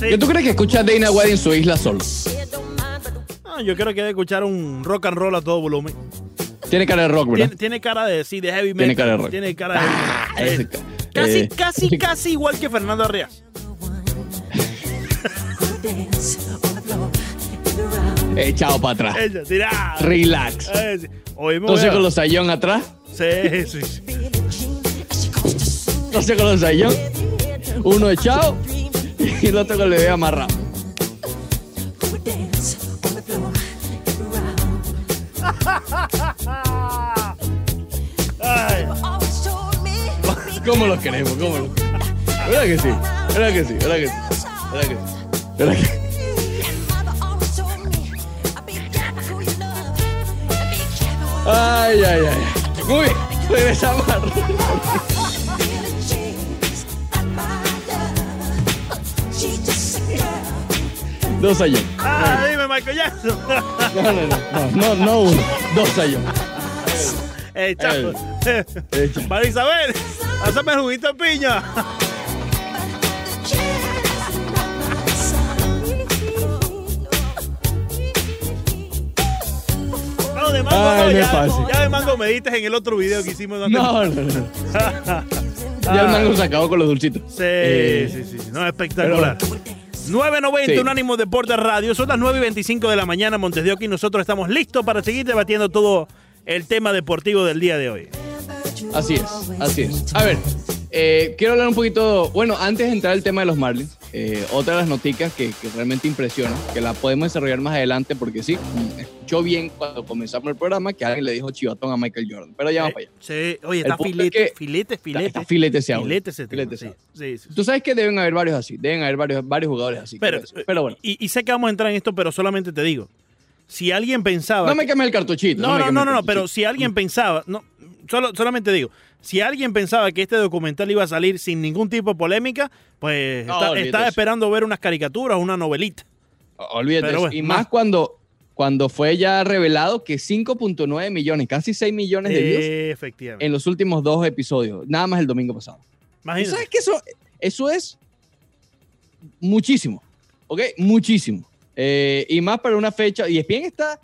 ¿Qué tú crees que escucha Dana White en su isla solo? Ah, yo creo que debe escuchar un rock and roll a todo volumen. Tiene cara de rock, ¿verdad? Tiene, tiene cara de, sí, de heavy metal. Tiene cara de rock. Tiene cara de Ah, eh, Casi, eh, casi, casi igual que Fernando Arrias. Echado para atrás. Ella, tira. Relax. Eh, sí. Oímos, Entonces con los sayón atrás. Sí, sí, sí. Entonces con los sayón. Uno echado y el otro con el bebé amarrado. Ay, ¿Cómo los queremos? ¿Cómo los queremos? ¿Verdad que sí? ¿Verdad que sí? ¿Verdad que sí? ¿Verdad que sí? ¿Verdad que Ay, ay, ay. Muy bien. Regresamos Dos sayón. ah, dime, Michael Jackson. No, no, no. No, no, no uno. Dos sayón. Eh, chapo. Eh. María Isabel, hazme el juguito de piña. No, de mango Ay, no, no ya, fácil. ya de mango me diste en el otro video que hicimos. antes. No, no, no. Ya el mango se acabó con los dulcitos. Sí, Eh, sí, sí, sí, no, espectacular. 990 Sí. Unánimo Deporte Radio, son las 9 y 25 de la mañana, Montes de Oca, y nosotros estamos listos para seguir debatiendo todo el tema deportivo del día de hoy. Así es, así es. A ver, eh, quiero hablar un poquito, bueno, antes de entrar al tema de los Marlins, eh, otra de las noticias que, que realmente impresiona, que la podemos desarrollar más adelante, porque sí, mm, escuchó bien cuando comenzamos el programa que alguien le dijo chivatón a Michael Jordan, pero ya vamos para allá. Sí, oye, está punto es filete, que- filete, filete. Está filete ese. Filete ese Filete ese sí, sí, sí. Tú sabes que deben haber varios así, deben haber varios, varios jugadores así. Pero, pero, bueno, Y, y sé que vamos a entrar en esto, pero solamente te digo, si alguien pensaba... no me quemes el cartuchito. No, no, no, no, no, pero si alguien pensaba, no, solo, solamente digo, si alguien pensaba que este documental iba a salir sin ningún tipo de polémica, pues No, está, está esperando ver unas caricaturas, una novelita. Olvídate. Bueno, y más- cuando, cuando fue ya revelado que 5.9 millones, casi 6 millones de views Efectivamente. en los últimos dos episodios, nada más el domingo pasado. ¿Tú Imagínate. sabes que eso, eso es muchísimo? ¿Ok? Muchísimo. Eh, y más para una fecha. Y ESPN está.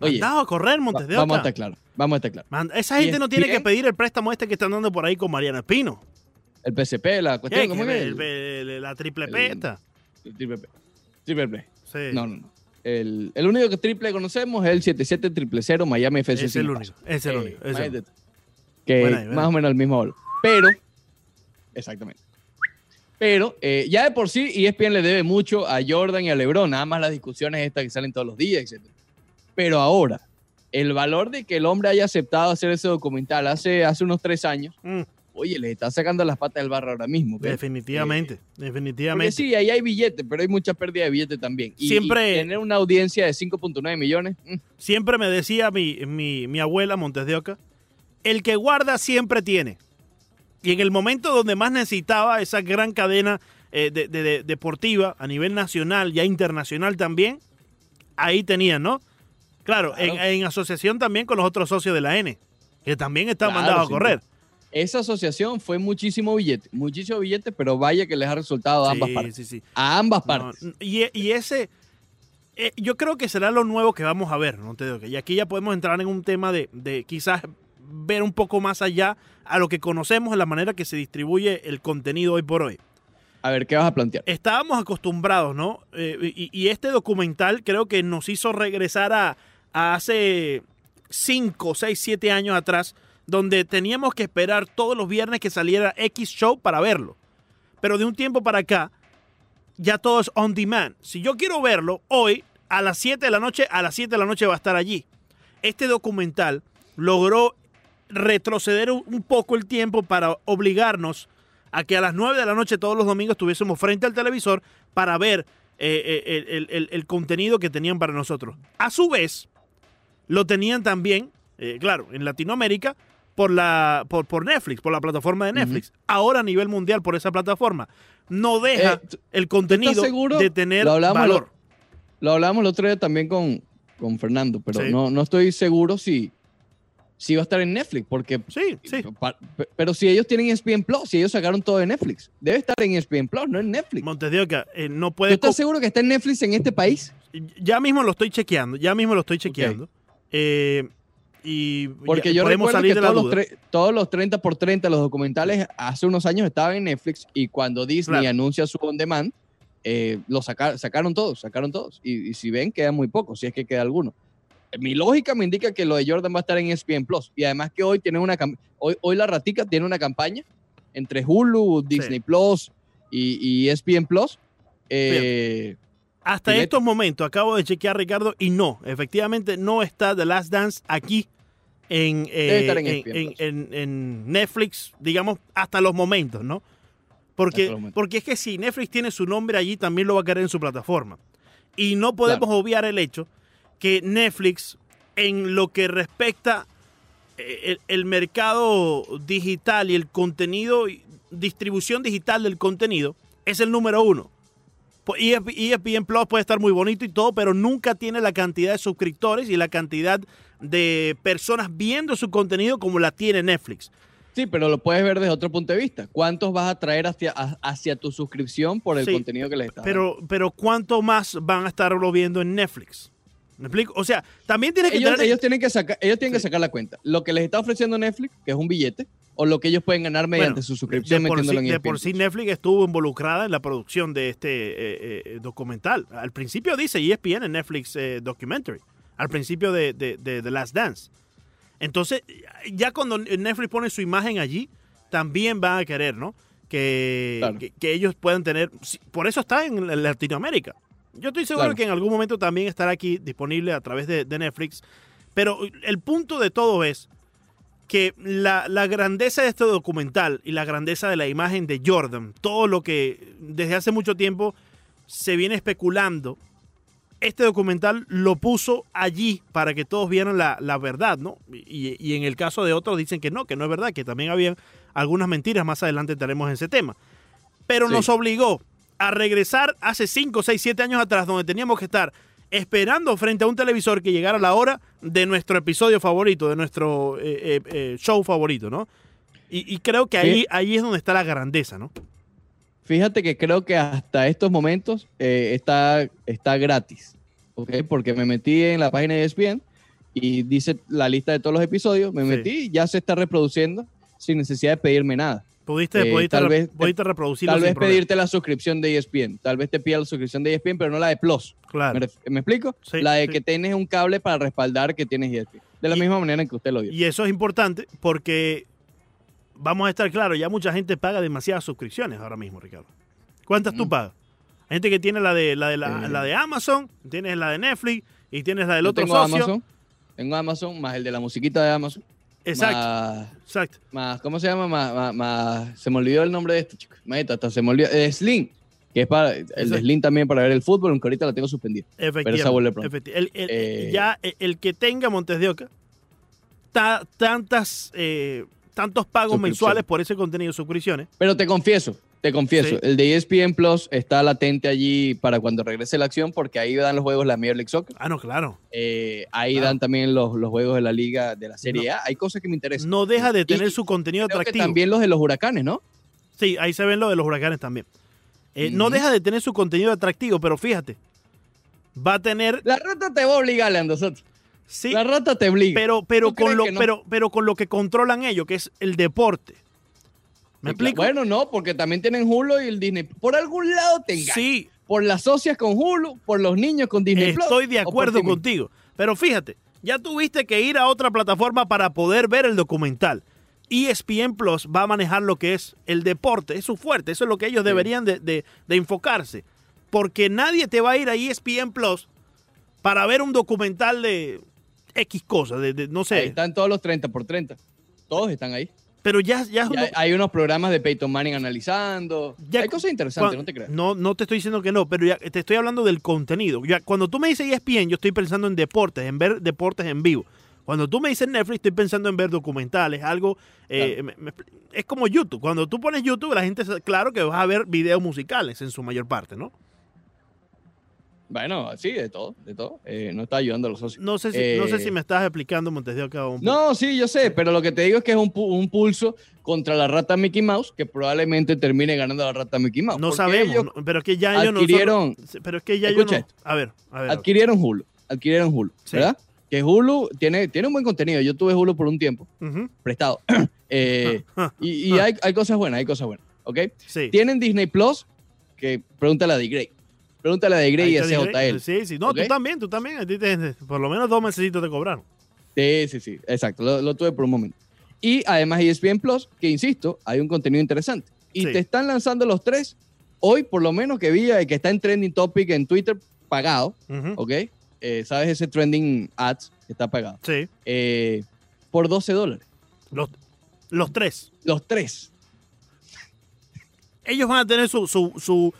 Oye, Mandado a correr, Montes de vamos a Oca. estar claros. Vamos a estar claros. Man- Esa gente no tiene que pedir el préstamo este que están dando por ahí con Mariano Espino. El PCP, la Eh, cuestión. ¿cómo es? el- el- la triple el- peta. El triple P. Triple P. Sí. No, no, no. El, el único que triple conocemos es el 77 Miami FC. Es el único, es el Eh, único, es único. tú. Que Buena ahí, buena más o menos el mismo valor. Pero, exactamente. Pero eh, ya de por sí ESPN le debe mucho a Jordan y a LeBron, nada más las discusiones estas que salen todos los días, etc. Pero ahora, el valor de que el hombre haya aceptado hacer ese documental hace, hace unos tres años, Mm, oye, le está sacando las patas del barro ahora mismo. definitivamente, Eh, definitivamente. Sí, ahí hay billete, pero hay mucha pérdida de billete también. Y, Siempre- y tener una audiencia de 5.9 millones, mm, Siempre me decía mi, mi, mi abuela Montes de Oca, el que guarda siempre tiene. Y en el momento donde más necesitaba esa gran cadena eh, de, de- de- deportiva a nivel nacional, ya internacional también, ahí tenían, ¿no? Claro, en, Claro. en asociación también con los otros socios de la N, que también están Claro, mandados a correr. esa asociación fue muchísimo billete, muchísimo billete, pero vaya que les ha resultado a ambas Sí, partes. sí, sí. A ambas No, partes. y, y ese, eh, yo creo que será lo nuevo que vamos a ver, ¿no? Te digo que- Y aquí ya podemos entrar en un tema de, de quizás ver un poco más allá a lo que conocemos, en la manera que se distribuye el contenido hoy por hoy. A ver, ¿qué vas a plantear? Estábamos acostumbrados, ¿no? Eh, y, y este documental creo que nos hizo regresar a hace 5, 6, 7 años atrás, donde teníamos que esperar todos los viernes que saliera X show para verlo. Pero de un tiempo para acá, ya todo es on demand. Si yo quiero verlo hoy, a las 7 de la noche, a las 7 de la noche va a estar allí. Este documental logró retroceder un poco el tiempo para obligarnos a que a las 9 de la noche todos los domingos estuviésemos frente al televisor para ver eh, eh, el contenido que tenían para nosotros. A su vez, lo tenían también, eh, claro, en Latinoamérica, por, la, por, por Netflix, por la plataforma de Netflix. Ahora a nivel mundial por esa plataforma. No deja Eh, ¿tú- el contenido de tener Lo hablamos valor. Lo hablamos el otro día también con, con Fernando, pero Sí. no, no estoy seguro si, sí va a estar en Netflix, porque... Sí, sí. pa- pero si ellos tienen ESPN Plus, si ellos sacaron todo de Netflix, debe estar en ESPN Plus, no en Netflix. Montes de Oca, eh, no ¿Tú puede... estás seguro que está en Netflix en este país? Ya mismo lo estoy chequeando, ya mismo lo estoy chequeando. Eh, y Porque yo podemos recuerdo salir que de la todos los, duda. tre- todos los 30 por 30, los documentales, hace unos años estaban en Netflix y cuando Disney Claro. anuncia su on demand, eh, lo saca- sacaron todos, sacaron todos. Y, y si ven, quedan muy pocos, si es que queda alguno. Mi lógica me indica que lo de Jordan va a estar en ESPN Plus. Y además que hoy tiene una hoy, hoy la ratica tiene una campaña entre Hulu, Disney Plus y, y ESPN Plus. Eh, Hasta estos momentos, acabo de chequear, Ricardo, y no, efectivamente no está The Last Dance aquí en, eh, en en, en- en Netflix, digamos, hasta los momentos, ¿no? Porque, porque es que si Netflix tiene su nombre allí, también lo va a querer en su plataforma. Y no podemos obviar el hecho que Netflix, en lo que respecta eh, el, el mercado digital y el contenido, distribución digital del contenido, es el número uno. Pues ESP ESPN Plus puede estar muy bonito y todo, pero nunca tiene la cantidad de suscriptores y la cantidad de personas viendo su contenido como la tiene Netflix. Sí, pero lo puedes ver desde otro punto de vista. ¿Cuántos vas a traer hacia, hacia tu suscripción por el Sí, contenido que les estás dando? Pero, pero ¿cuánto más van a estarlo viendo en Netflix? ¿Me explico? O sea, también tienes que ellos, tener... ellos tienen que sacar, ellos tienen que sacar la cuenta. Lo que les está ofreciendo Netflix, que es un billete, o lo que ellos pueden ganar mediante Bueno, su de suscripción por, sí, en de por sí. Netflix estuvo involucrada en la producción de este eh, eh, documental. Al principio dice ESPN en Netflix eh, Documentary. Al principio de, de, de The Last Dance. Entonces, ya cuando Netflix pone su imagen allí, también van a querer, ¿no? Que, Claro. que, que ellos puedan tener... Por eso está en Latinoamérica. Yo estoy seguro Claro. que en algún momento también estará aquí disponible a través de, de Netflix. Pero el punto de todo es que la, la grandeza de este documental y la grandeza de la imagen de Jordan, todo lo que desde hace mucho tiempo se viene especulando, este documental lo puso allí para que todos vieran la, la verdad, ¿no? Y, y en el caso de otros dicen que no, que no es verdad, que también habían algunas mentiras, más adelante estaremos en ese tema. Pero Sí. nos obligó a regresar hace 5, 6, 7 años atrás, donde teníamos que estar esperando frente a un televisor que llegara la hora de nuestro episodio favorito, de nuestro eh, eh, eh, show favorito, ¿no? Y, y creo que ahí, Sí. ahí es donde está la grandeza, ¿no? Fíjate que creo que hasta estos momentos eh, está, está gratis, ¿ok? Porque me metí en la página de ESPN y dice la lista de todos los episodios, me Sí. metí y ya se está reproduciendo sin necesidad de pedirme nada. Pudiste, Eh, pudiste, tal re- vez- pudiste reproducirlo Tal vez problema. pedirte la suscripción de ESPN, tal vez te pida la suscripción de ESPN, pero no la de Plus. Claro. ¿Me, explico? Sí, la de sí. que tienes un cable para respaldar que tienes ESPN. De la Y- misma manera en que usted lo vio. Y eso es importante porque vamos a estar claros, ya mucha gente paga demasiadas suscripciones ahora mismo, Ricardo. ¿Cuántas tú Mm. pagas? Hay gente que tiene la de la de la, Eh. la de Amazon, tienes la de Netflix y tienes la del Yo otro tengo socio. Amazon, tengo Amazon, más el de la musiquita de Amazon. Exacto, Más, exacto. más- ¿cómo se llama? Más, más- más- se me olvidó el nombre de este chico. Imagínate, hasta se me olvidó. eh, Slim, que es para, el de. Slim también para ver el fútbol, aunque ahorita la tengo suspendida. Efectivamente. esa vuelve pronto. efecti- el- el- Eh. ya el, que tenga Montes de Oca, ta- tantas, eh, tantos pagos mensuales por ese contenido de suscripciones. Pero te confieso, te confieso, Sí. el de ESPN Plus está latente allí para cuando regrese la acción, porque ahí dan los juegos de la Major League Soccer. Ah, no, claro. Eh, ahí Claro. dan también los, los juegos de la liga, de la Serie A. Hay cosas que me interesan. No deja de Y tener su contenido Creo que atractivo. también los de los huracanes, ¿no? Sí, ahí se ven lo de los huracanes también. Eh, No deja de tener su contenido atractivo, pero fíjate, va a tener, La rata te va a obligar, Leandro Soto. sí, La rata te obliga. pero, pero, ¿Tú con lo, no? pero, pero con lo que controlan ellos, que es el deporte. Bueno, no, porque también tienen Hulu y el Disney. Por algún lado te engañan. sí, Por las socias con Hulu, por los niños con Disney Plus, estoy de acuerdo contigo. Pero fíjate, ya tuviste que ir a otra plataforma para poder ver el documental. E ESPN Plus va a manejar lo que es el deporte, es su fuerte, eso es lo que ellos Sí. deberían de, de- de enfocarse. Porque nadie te va a ir a ESPN Plus para ver un documental de X cosas, de, de- no Ahí sé. están todos los 30 por 30. Todos están ahí. Pero ya, ya, hay, unos programas de Peyton Manning analizando. Ya hay cosas interesantes, no te creas. No, no te estoy diciendo que no, pero ya te estoy hablando del contenido. Ya, cuando tú me dices ESPN, yo estoy pensando en deportes, en ver deportes en vivo. Cuando tú me dices Netflix, estoy pensando en ver documentales, algo... eh, me- me- es como YouTube. Cuando tú pones YouTube, la gente, claro que vas a ver videos musicales en su mayor parte, ¿no? Bueno, sí, de todo, de todo. Eh, no está ayudando a los socios. No sé si, no sé Eh, si me estás explicando, Montes de Oca, un. No, sí, yo sé, pero lo que te digo es que es un, pu- un pulso contra la rata Mickey Mouse que probablemente termine ganando la rata Mickey Mouse. No sabemos, ellos no, pero es que ya ellos no adquirieron- son- Pero es que ya Escucha no. A ver, a ver. adquirieron Hulu, adquirieron Hulu, Sí. ¿verdad? Que Hulu tiene, tiene un buen contenido. Yo tuve Hulu por un tiempo, prestado. Eh, Ah, y y hay, hay cosas buenas, hay cosas buenas, ¿ok? Sí. Tienen Disney Plus, que pregúntale a de Grey. Pregúntale a de Grey y a. CJL. Sí, sí. No, tú también, tú también. A ti te- por lo menos dos meses te cobraron. Sí, sí, sí, exacto, lo, lo tuve por un momento. Y además ESPN Plus, que insisto, hay un contenido interesante. Y Sí. te están lanzando los tres, hoy por lo menos que vi eh, que está en trending topic en Twitter, pagado, Ujú. ¿ok? Eh, ¿Sabes ese trending ads que está pagado? Sí. Eh, por 12 dólares. Los, los tres. Los tres. Ellos van a tener su, su, su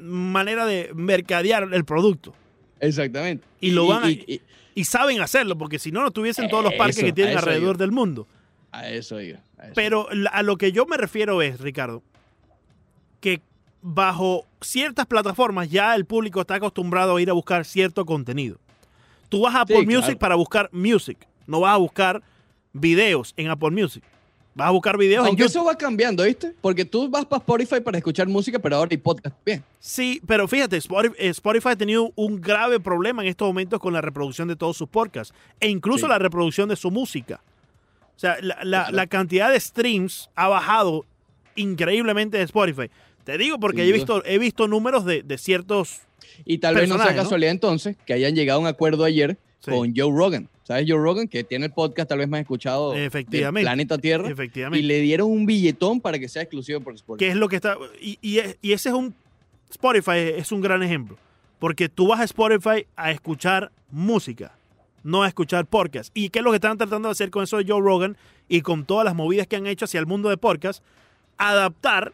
manera de mercadear el producto. Exactamente. Y lo van a- y- y- Y saben hacerlo, porque si no, no tuviesen todos los parques Eso, que tienen alrededor del mundo. a eso eso Pero a lo que yo me refiero es, Ricardo, que bajo ciertas plataformas ya el público está acostumbrado a ir a buscar cierto contenido. Tú vas a Apple Sí, Music claro. para buscar music, no vas a buscar videos en Apple Music. Vas a buscar videos Aunque en eso va cambiando, ¿viste? Porque tú vas para Spotify para escuchar música, pero ahora hay podcast. Bien. Sí, pero fíjate, Spotify, eh, Spotify ha tenido un grave problema en estos momentos con la reproducción de todos sus podcasts e incluso Sí. la reproducción de su música. O sea, la, la- Claro. la cantidad de streams ha bajado increíblemente de Spotify. Te digo porque he visto, he visto números de, de ciertos... Y tal vez no sea casualidad entonces que hayan llegado a un acuerdo ayer Sí. con Joe Rogan. ¿Sabes Joe Rogan? Que tiene el podcast tal vez más escuchado Efectivamente. del planeta Tierra. Y Efectivamente. le dieron un billetón para que sea exclusivo por Spotify. que es lo que está... Y, y es- y ese es un... Spotify es un gran ejemplo. Porque tú vas a Spotify a escuchar música, no a escuchar podcast. ¿Y qué es lo que están tratando de hacer con eso de Joe Rogan y con todas las movidas que han hecho hacia el mundo de podcast? Adaptar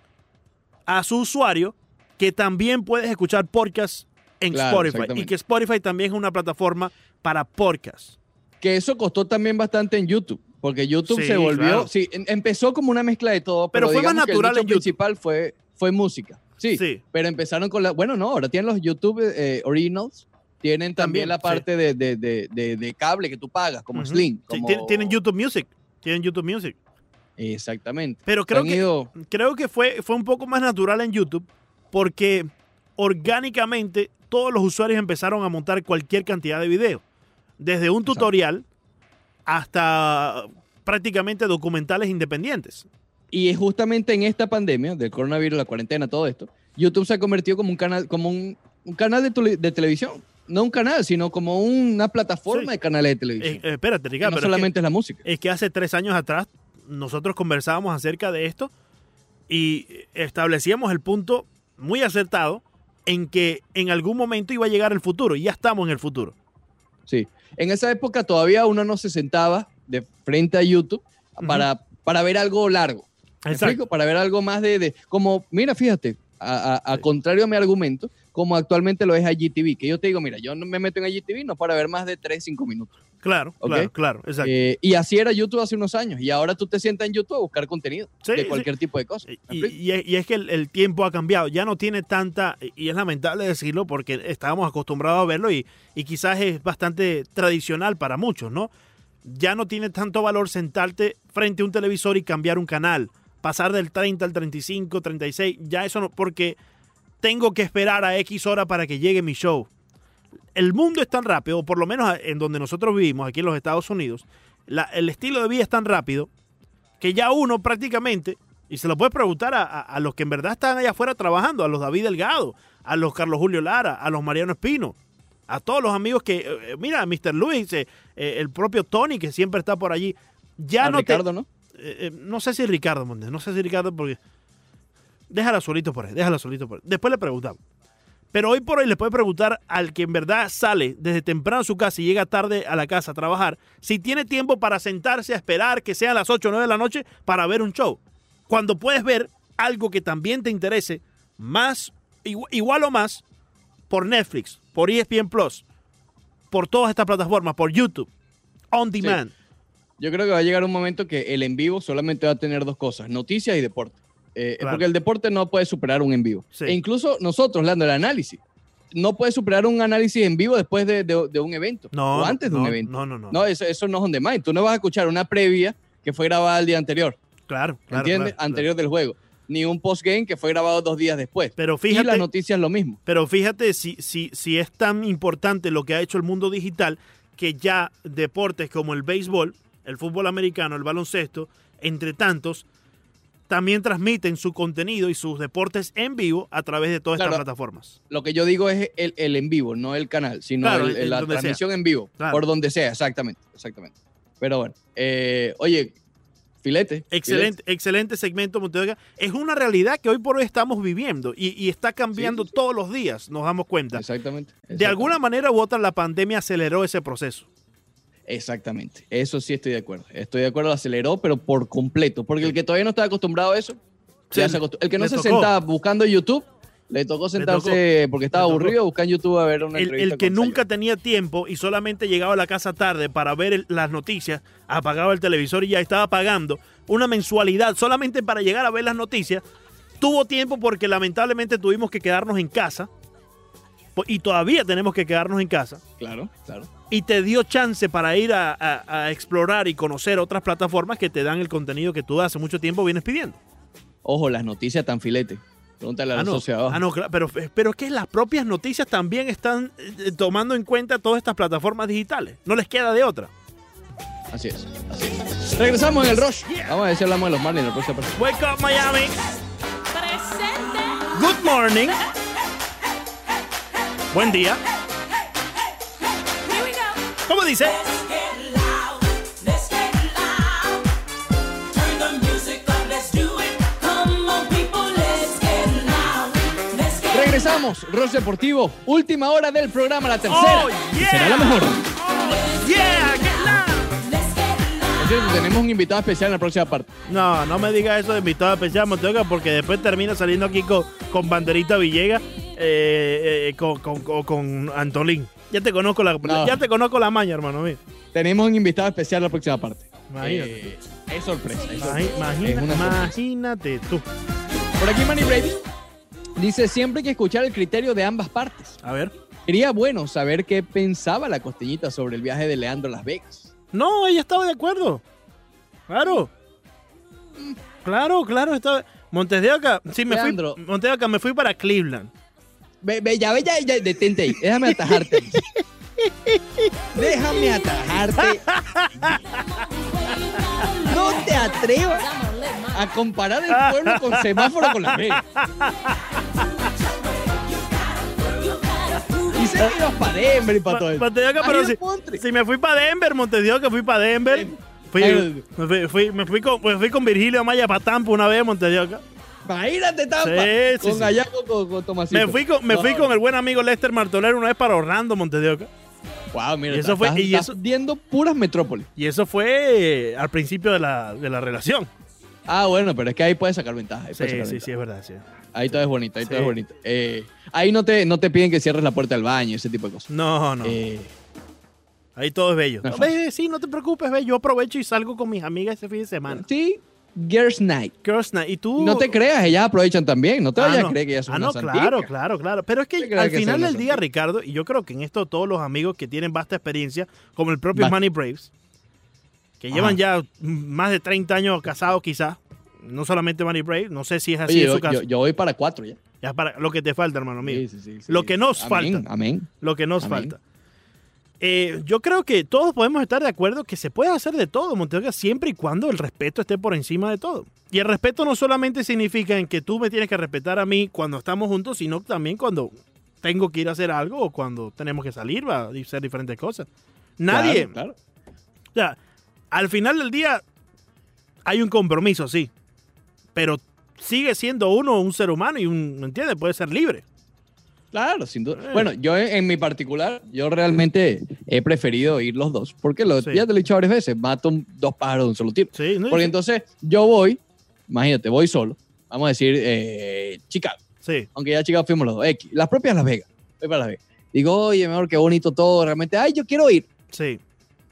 a su usuario que también puedes escuchar podcast en Claro, Spotify. Y que Spotify también es una plataforma para podcast. Que eso costó también bastante en YouTube. Porque YouTube Sí, se volvió. claro. Sí, em- empezó como una mezcla de todo. Pero Pero, fue más digamos que el natural en YouTube. principal fue, fue música. Sí, Sí. Pero empezaron con la. Bueno, no, ahora tienen los YouTube eh, Originals. Tienen también, También, la parte de, de- de- de- de cable que tú pagas, como. Sling. Tien- Tienen YouTube Music. Tienen YouTube Music. Exactamente. Pero creo que, ido- creo que fue, fue un poco más natural en YouTube porque orgánicamente todos los usuarios empezaron a montar cualquier cantidad de videos. Desde un tutorial hasta prácticamente documentales independientes. Y es justamente en esta pandemia del coronavirus, la cuarentena, todo esto, YouTube se ha convertido como un canal, como un, un canal de, tele- de televisión. No un canal, sino como una plataforma Sí. de canales de televisión. eh, espérate, Ricardo, no pero es que- solamente es la música. es que hace tres años atrás nosotros conversábamos acerca de esto y establecíamos el punto muy acertado en que en algún momento iba a llegar el futuro y ya estamos en el futuro. Sí. En esa época todavía uno no se sentaba de frente a YouTube para, para ver algo largo. ¿Me Exacto. explico? Para ver algo más de, de- como, mira, fíjate, a, a- a Sí. contrario a mi argumento, como actualmente lo es IGTV, que yo te digo, mira, yo no me meto en IGTV no para ver más de 3, 5 minutos. Claro, claro, claro, exacto. Eh, y así era YouTube hace unos años. Y ahora tú te sientas en YouTube a buscar contenido Sí, de sí. cualquier tipo de cosas. ¿Me Y, es, y es que el, el tiempo ha cambiado, ya no tiene tanta, y es lamentable decirlo porque estábamos acostumbrados a verlo y, y quizás es bastante tradicional para muchos, ¿no? Ya no tiene tanto valor sentarte frente a un televisor y cambiar un canal, pasar del 30 al 35, 36, ya eso no, porque tengo que esperar a X hora para que llegue mi show. El mundo es tan rápido, o por lo menos en donde nosotros vivimos, aquí en los Estados Unidos, la- el estilo de vida es tan rápido que ya uno prácticamente, y se lo puedes preguntar a, a- a los que en verdad están allá afuera trabajando, a los David Delgado, a los Carlos Julio Lara, a los Mariano Espino, a todos los amigos que, eh, mira, Mr. Luis, eh, eh, el propio Tony que siempre está por allí, ya A no te- Ricardo, ¿no? eh, eh, no sé si Ricardo no sé si Ricardo porque déjala solito por ahí, déjala solito por ahí. Después le preguntamos. Pero hoy por hoy le puede preguntar al que en verdad sale desde temprano a su casa y llega tarde a la casa a trabajar, si tiene tiempo para sentarse a esperar que sean las 8 o 9 de la noche para ver un show. Cuando puedes ver algo que también te interese, más, igu- igual o más, por Netflix, por ESPN Plus, por todas estas plataformas, por YouTube, on demand. Yo creo que va a llegar un momento que el en vivo solamente va a tener dos cosas, noticias y deporte. Eh, Claro. Porque el deporte no puede superar un en vivo. Sí. E incluso nosotros, Lando, el análisis. no puedes superar un análisis en vivo después de, de- de un evento No. o antes de no, un evento. No, no, no. No, eso, eso no es on demand. Tú no vas a escuchar una previa que fue grabada el día anterior, Claro, claro. ¿entiendes? claro, anterior del juego. Ni un postgame que fue grabado dos días después. Pero y fíjate, las noticias lo mismo. Pero fíjate si, si, si es tan importante lo que ha hecho el mundo digital que ya deportes como el béisbol, el fútbol americano, el baloncesto, entre tantos, también transmiten su contenido y sus deportes en vivo a través de todas Claro. estas plataformas. Lo que yo digo es el, el en vivo, no el canal, sino Claro, el- la sea. transmisión en vivo, Claro. por donde sea, exactamente, exactamente. Pero bueno, eh, oye, filete. Excelente, excelente segmento, Montevideo. Es una realidad que hoy por hoy estamos viviendo y, y está cambiando Sí, sí. todos los días, nos damos cuenta. filete. Exactamente. De alguna manera u otra, la pandemia aceleró ese proceso. Exactamente. Eso sí estoy de acuerdo. Estoy de acuerdo, lo aceleró, pero por completo. Porque el que todavía no está acostumbrado a eso, ya Sí, se El que no se tocó. sentaba buscando YouTube, le tocó sentarse porque estaba aburrido, buscar en YouTube a ver una El, entrevista. el que nunca Sayo. tenía tiempo y solamente llegaba a la casa tarde para ver el- las noticias, apagaba el televisor y ya estaba pagando una mensualidad solamente para llegar a ver las noticias, tuvo tiempo porque lamentablemente tuvimos que quedarnos en casa y todavía tenemos que quedarnos en casa Claro, claro. Y te dio chance para ir a, a- a explorar y conocer otras plataformas que te dan el contenido que tú hace mucho tiempo vienes pidiendo. Ojo, las noticias tan filete. Pregúntale a Ah, la no, ah, no, claro, pero, pero es que las propias noticias también están eh, tomando en cuenta todas estas plataformas digitales. No les queda de otra. Así es, así es. Regresamos en el Rush. Vamos a ver si hablamos de los Marlins la próxima parte. Wake up Miami. Presente. Good morning. Buen día. ¿Cómo dice? Regresamos, Rush Deportivo. Última hora del programa, la tercera. Oh, yeah. será la mejor. Oh, yeah, get loud. Let's get loud. Por cierto, tenemos un invitado especial en la próxima parte. No, no me digas eso de invitado especial, Monteoca, porque después termina saliendo aquí con, con Banderita Villegas, eh, eh, con, con, con- con Antolín. Ya te conozco la, No. ya te conozco la maña, hermano mío. Tenemos un invitado especial la próxima parte. Imagínate. Eh, es sorpresa. es Imagi- sorpresa. imagina- Es una sorpresa. imagínate tú. Por aquí Manny Brady dice siempre hay que escuchar el criterio de ambas partes. A ver. Sería bueno saber qué pensaba la costeñita sobre el viaje de Leandro a Las Vegas. No, ella estaba de acuerdo. Claro. Claro, claro. Estaba... Montes de Oca, sí, me Leandro. fui, Montes de Oca, me fui para Cleveland. Ve, ve, ya, ve, ya, ya, detente ahí. Déjame atajarte. Déjame atajarte. No te atrevas a comparar el pueblo con semáforo con Vegas. Y sé que ibas para Denver y para todo eso. Montes de Oca, ¿Has pero ido si, me fui para Denver, Montes de Oca, fui para Denver. Fui, me, fui, me fui con, me fui con Virgilio Amaya para Tampa una vez, Montes de Oca. Imagínate, Tampa. Sí, sí, con allá con, con, Tomasito. Me fui con, me No, fui con el buen amigo Lester Martolero una vez para Orlando, Montes de Oca. Wow, mira, Y eso fue- y estás eso- viendo puras metrópolis. Y eso fue eh, al principio de la, de la relación. Ah, bueno, pero es que ahí puedes sacar ventaja. ahí Sí, sacar sí, ventaja. sí, es verdad. Sí. Ahí todo es bonito, ahí todo es bonito. Eh, ahí no te, no te piden que cierres la puerta del baño, ese tipo de cosas. No, no. Eh, Ahí todo es bello. No es sí, no te preocupes, ve. Yo aprovecho y salgo con mis amigas ese fin de semana. sí, Girls Night. Girls Night. Y tú. No te creas, ellas aprovechan también. No te Ah, vayas no. a creer que ellas son Ah, no, claro, claro, claro. Pero es ¿Te que al que final del día? Ricardo, y yo creo que en esto todos los amigos que tienen vasta experiencia, como el propio Manny Braves, que Ajá. llevan ya más de 30 años casados quizás, no solamente Manny Brave, no sé si es así Oye, en su yo, caso. yo- yo voy para cuatro ya. Ya para lo que te falta, hermano mío. Sí, sí, sí, sí. Lo que nos Amén, falta. Amén. Lo que nos Amén. falta. Eh, yo creo que todos podemos estar de acuerdo que se puede hacer de todo, Montevideo, siempre y cuando el respeto esté por encima de todo. Y el respeto no solamente significa en que tú me tienes que respetar a mí cuando estamos juntos, sino también cuando tengo que ir a hacer algo o cuando tenemos que salir va a hacer diferentes cosas. Nadie, Claro, claro. o sea, al final del día hay un compromiso, sí, pero sigue siendo uno un ser humano y un, ¿me entiendes? Puede ser libre. Claro, sin duda. Eh. Bueno, yo en, en mi particular, yo realmente he preferido ir los dos. Porque lo, Sí. ya te lo he dicho varias veces, mato dos pájaros de un solo tiro. Sí, ¿no? Porque entonces yo voy, imagínate, voy solo. Vamos a decir, eh, Chicago. sí, Aunque ya Chicago fuimos los dos. X. Las propias Las Vegas. Voy para Las Vegas. Digo, oye, mejor qué bonito todo. Realmente, ay, yo quiero ir. sí,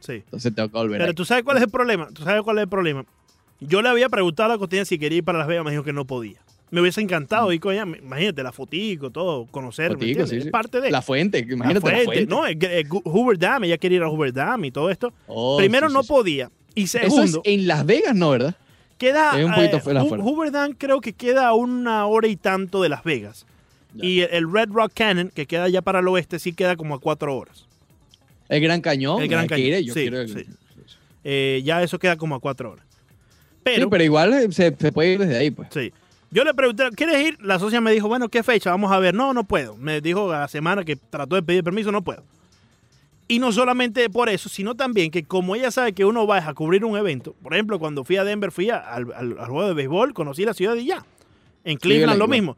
sí. Entonces tengo que volver. Pero ahí. tú sabes cuál es el problema. Tú sabes cuál es el problema. Yo le había preguntado a la costeña si quería ir para Las Vegas, me dijo que no podía. Me hubiese encantado ir con ella. Imagínate, la fotico, todo, conocer. Es parte de. La fuente, imagínate la la fuente. No, el, el Hoover Dam, ella quería ir a Hoover Dam y todo esto. Oh, Primero sí, no podía. Y Eso segundo, es en Las Vegas, ¿no, verdad? queda. es un poquito eh, Ho-. Hoover Dam creo que queda a una hora y tanto de Las Vegas. Ya. Y el, el Red Rock Canyon, que queda allá para el oeste, sí queda como a cuatro horas. El Gran Cañón. El Gran Cañón, yo sí, quiero- sí. Eh, ya eso queda como a cuatro horas. Pero, sí, pero igual eh, se, se puede ir desde ahí, pues. sí. Yo le pregunté, ¿quieres ir? La socia me dijo, bueno, ¿qué fecha? Vamos a ver. No, no puedo. Me dijo a la semana que trató de pedir permiso, no puedo. Y no solamente por eso, sino también que como ella sabe que uno va a cubrir un evento, por ejemplo, cuando fui a Denver, fui a- al, al- al juego de béisbol, conocí la ciudad y ya. En Cleveland la- lo mismo.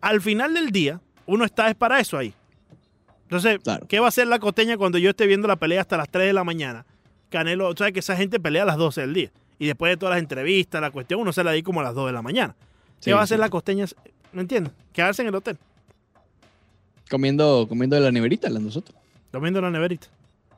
Al final del día, uno está es para eso ahí. Entonces, Claro. ¿qué va a hacer la costeña cuando yo esté viendo la pelea hasta las 3 de la mañana? Canelo, sabes que esa gente pelea a las 12 del día. Y después de todas las entrevistas, la cuestión, uno se la di como a las 2 de la mañana. ¿Qué Sí, va a hacer sí. la costeña? ¿Me entiendes? Quedarse en el hotel, Comiendo, comiendo de la neverita, nosotros. comiendo en la neverita.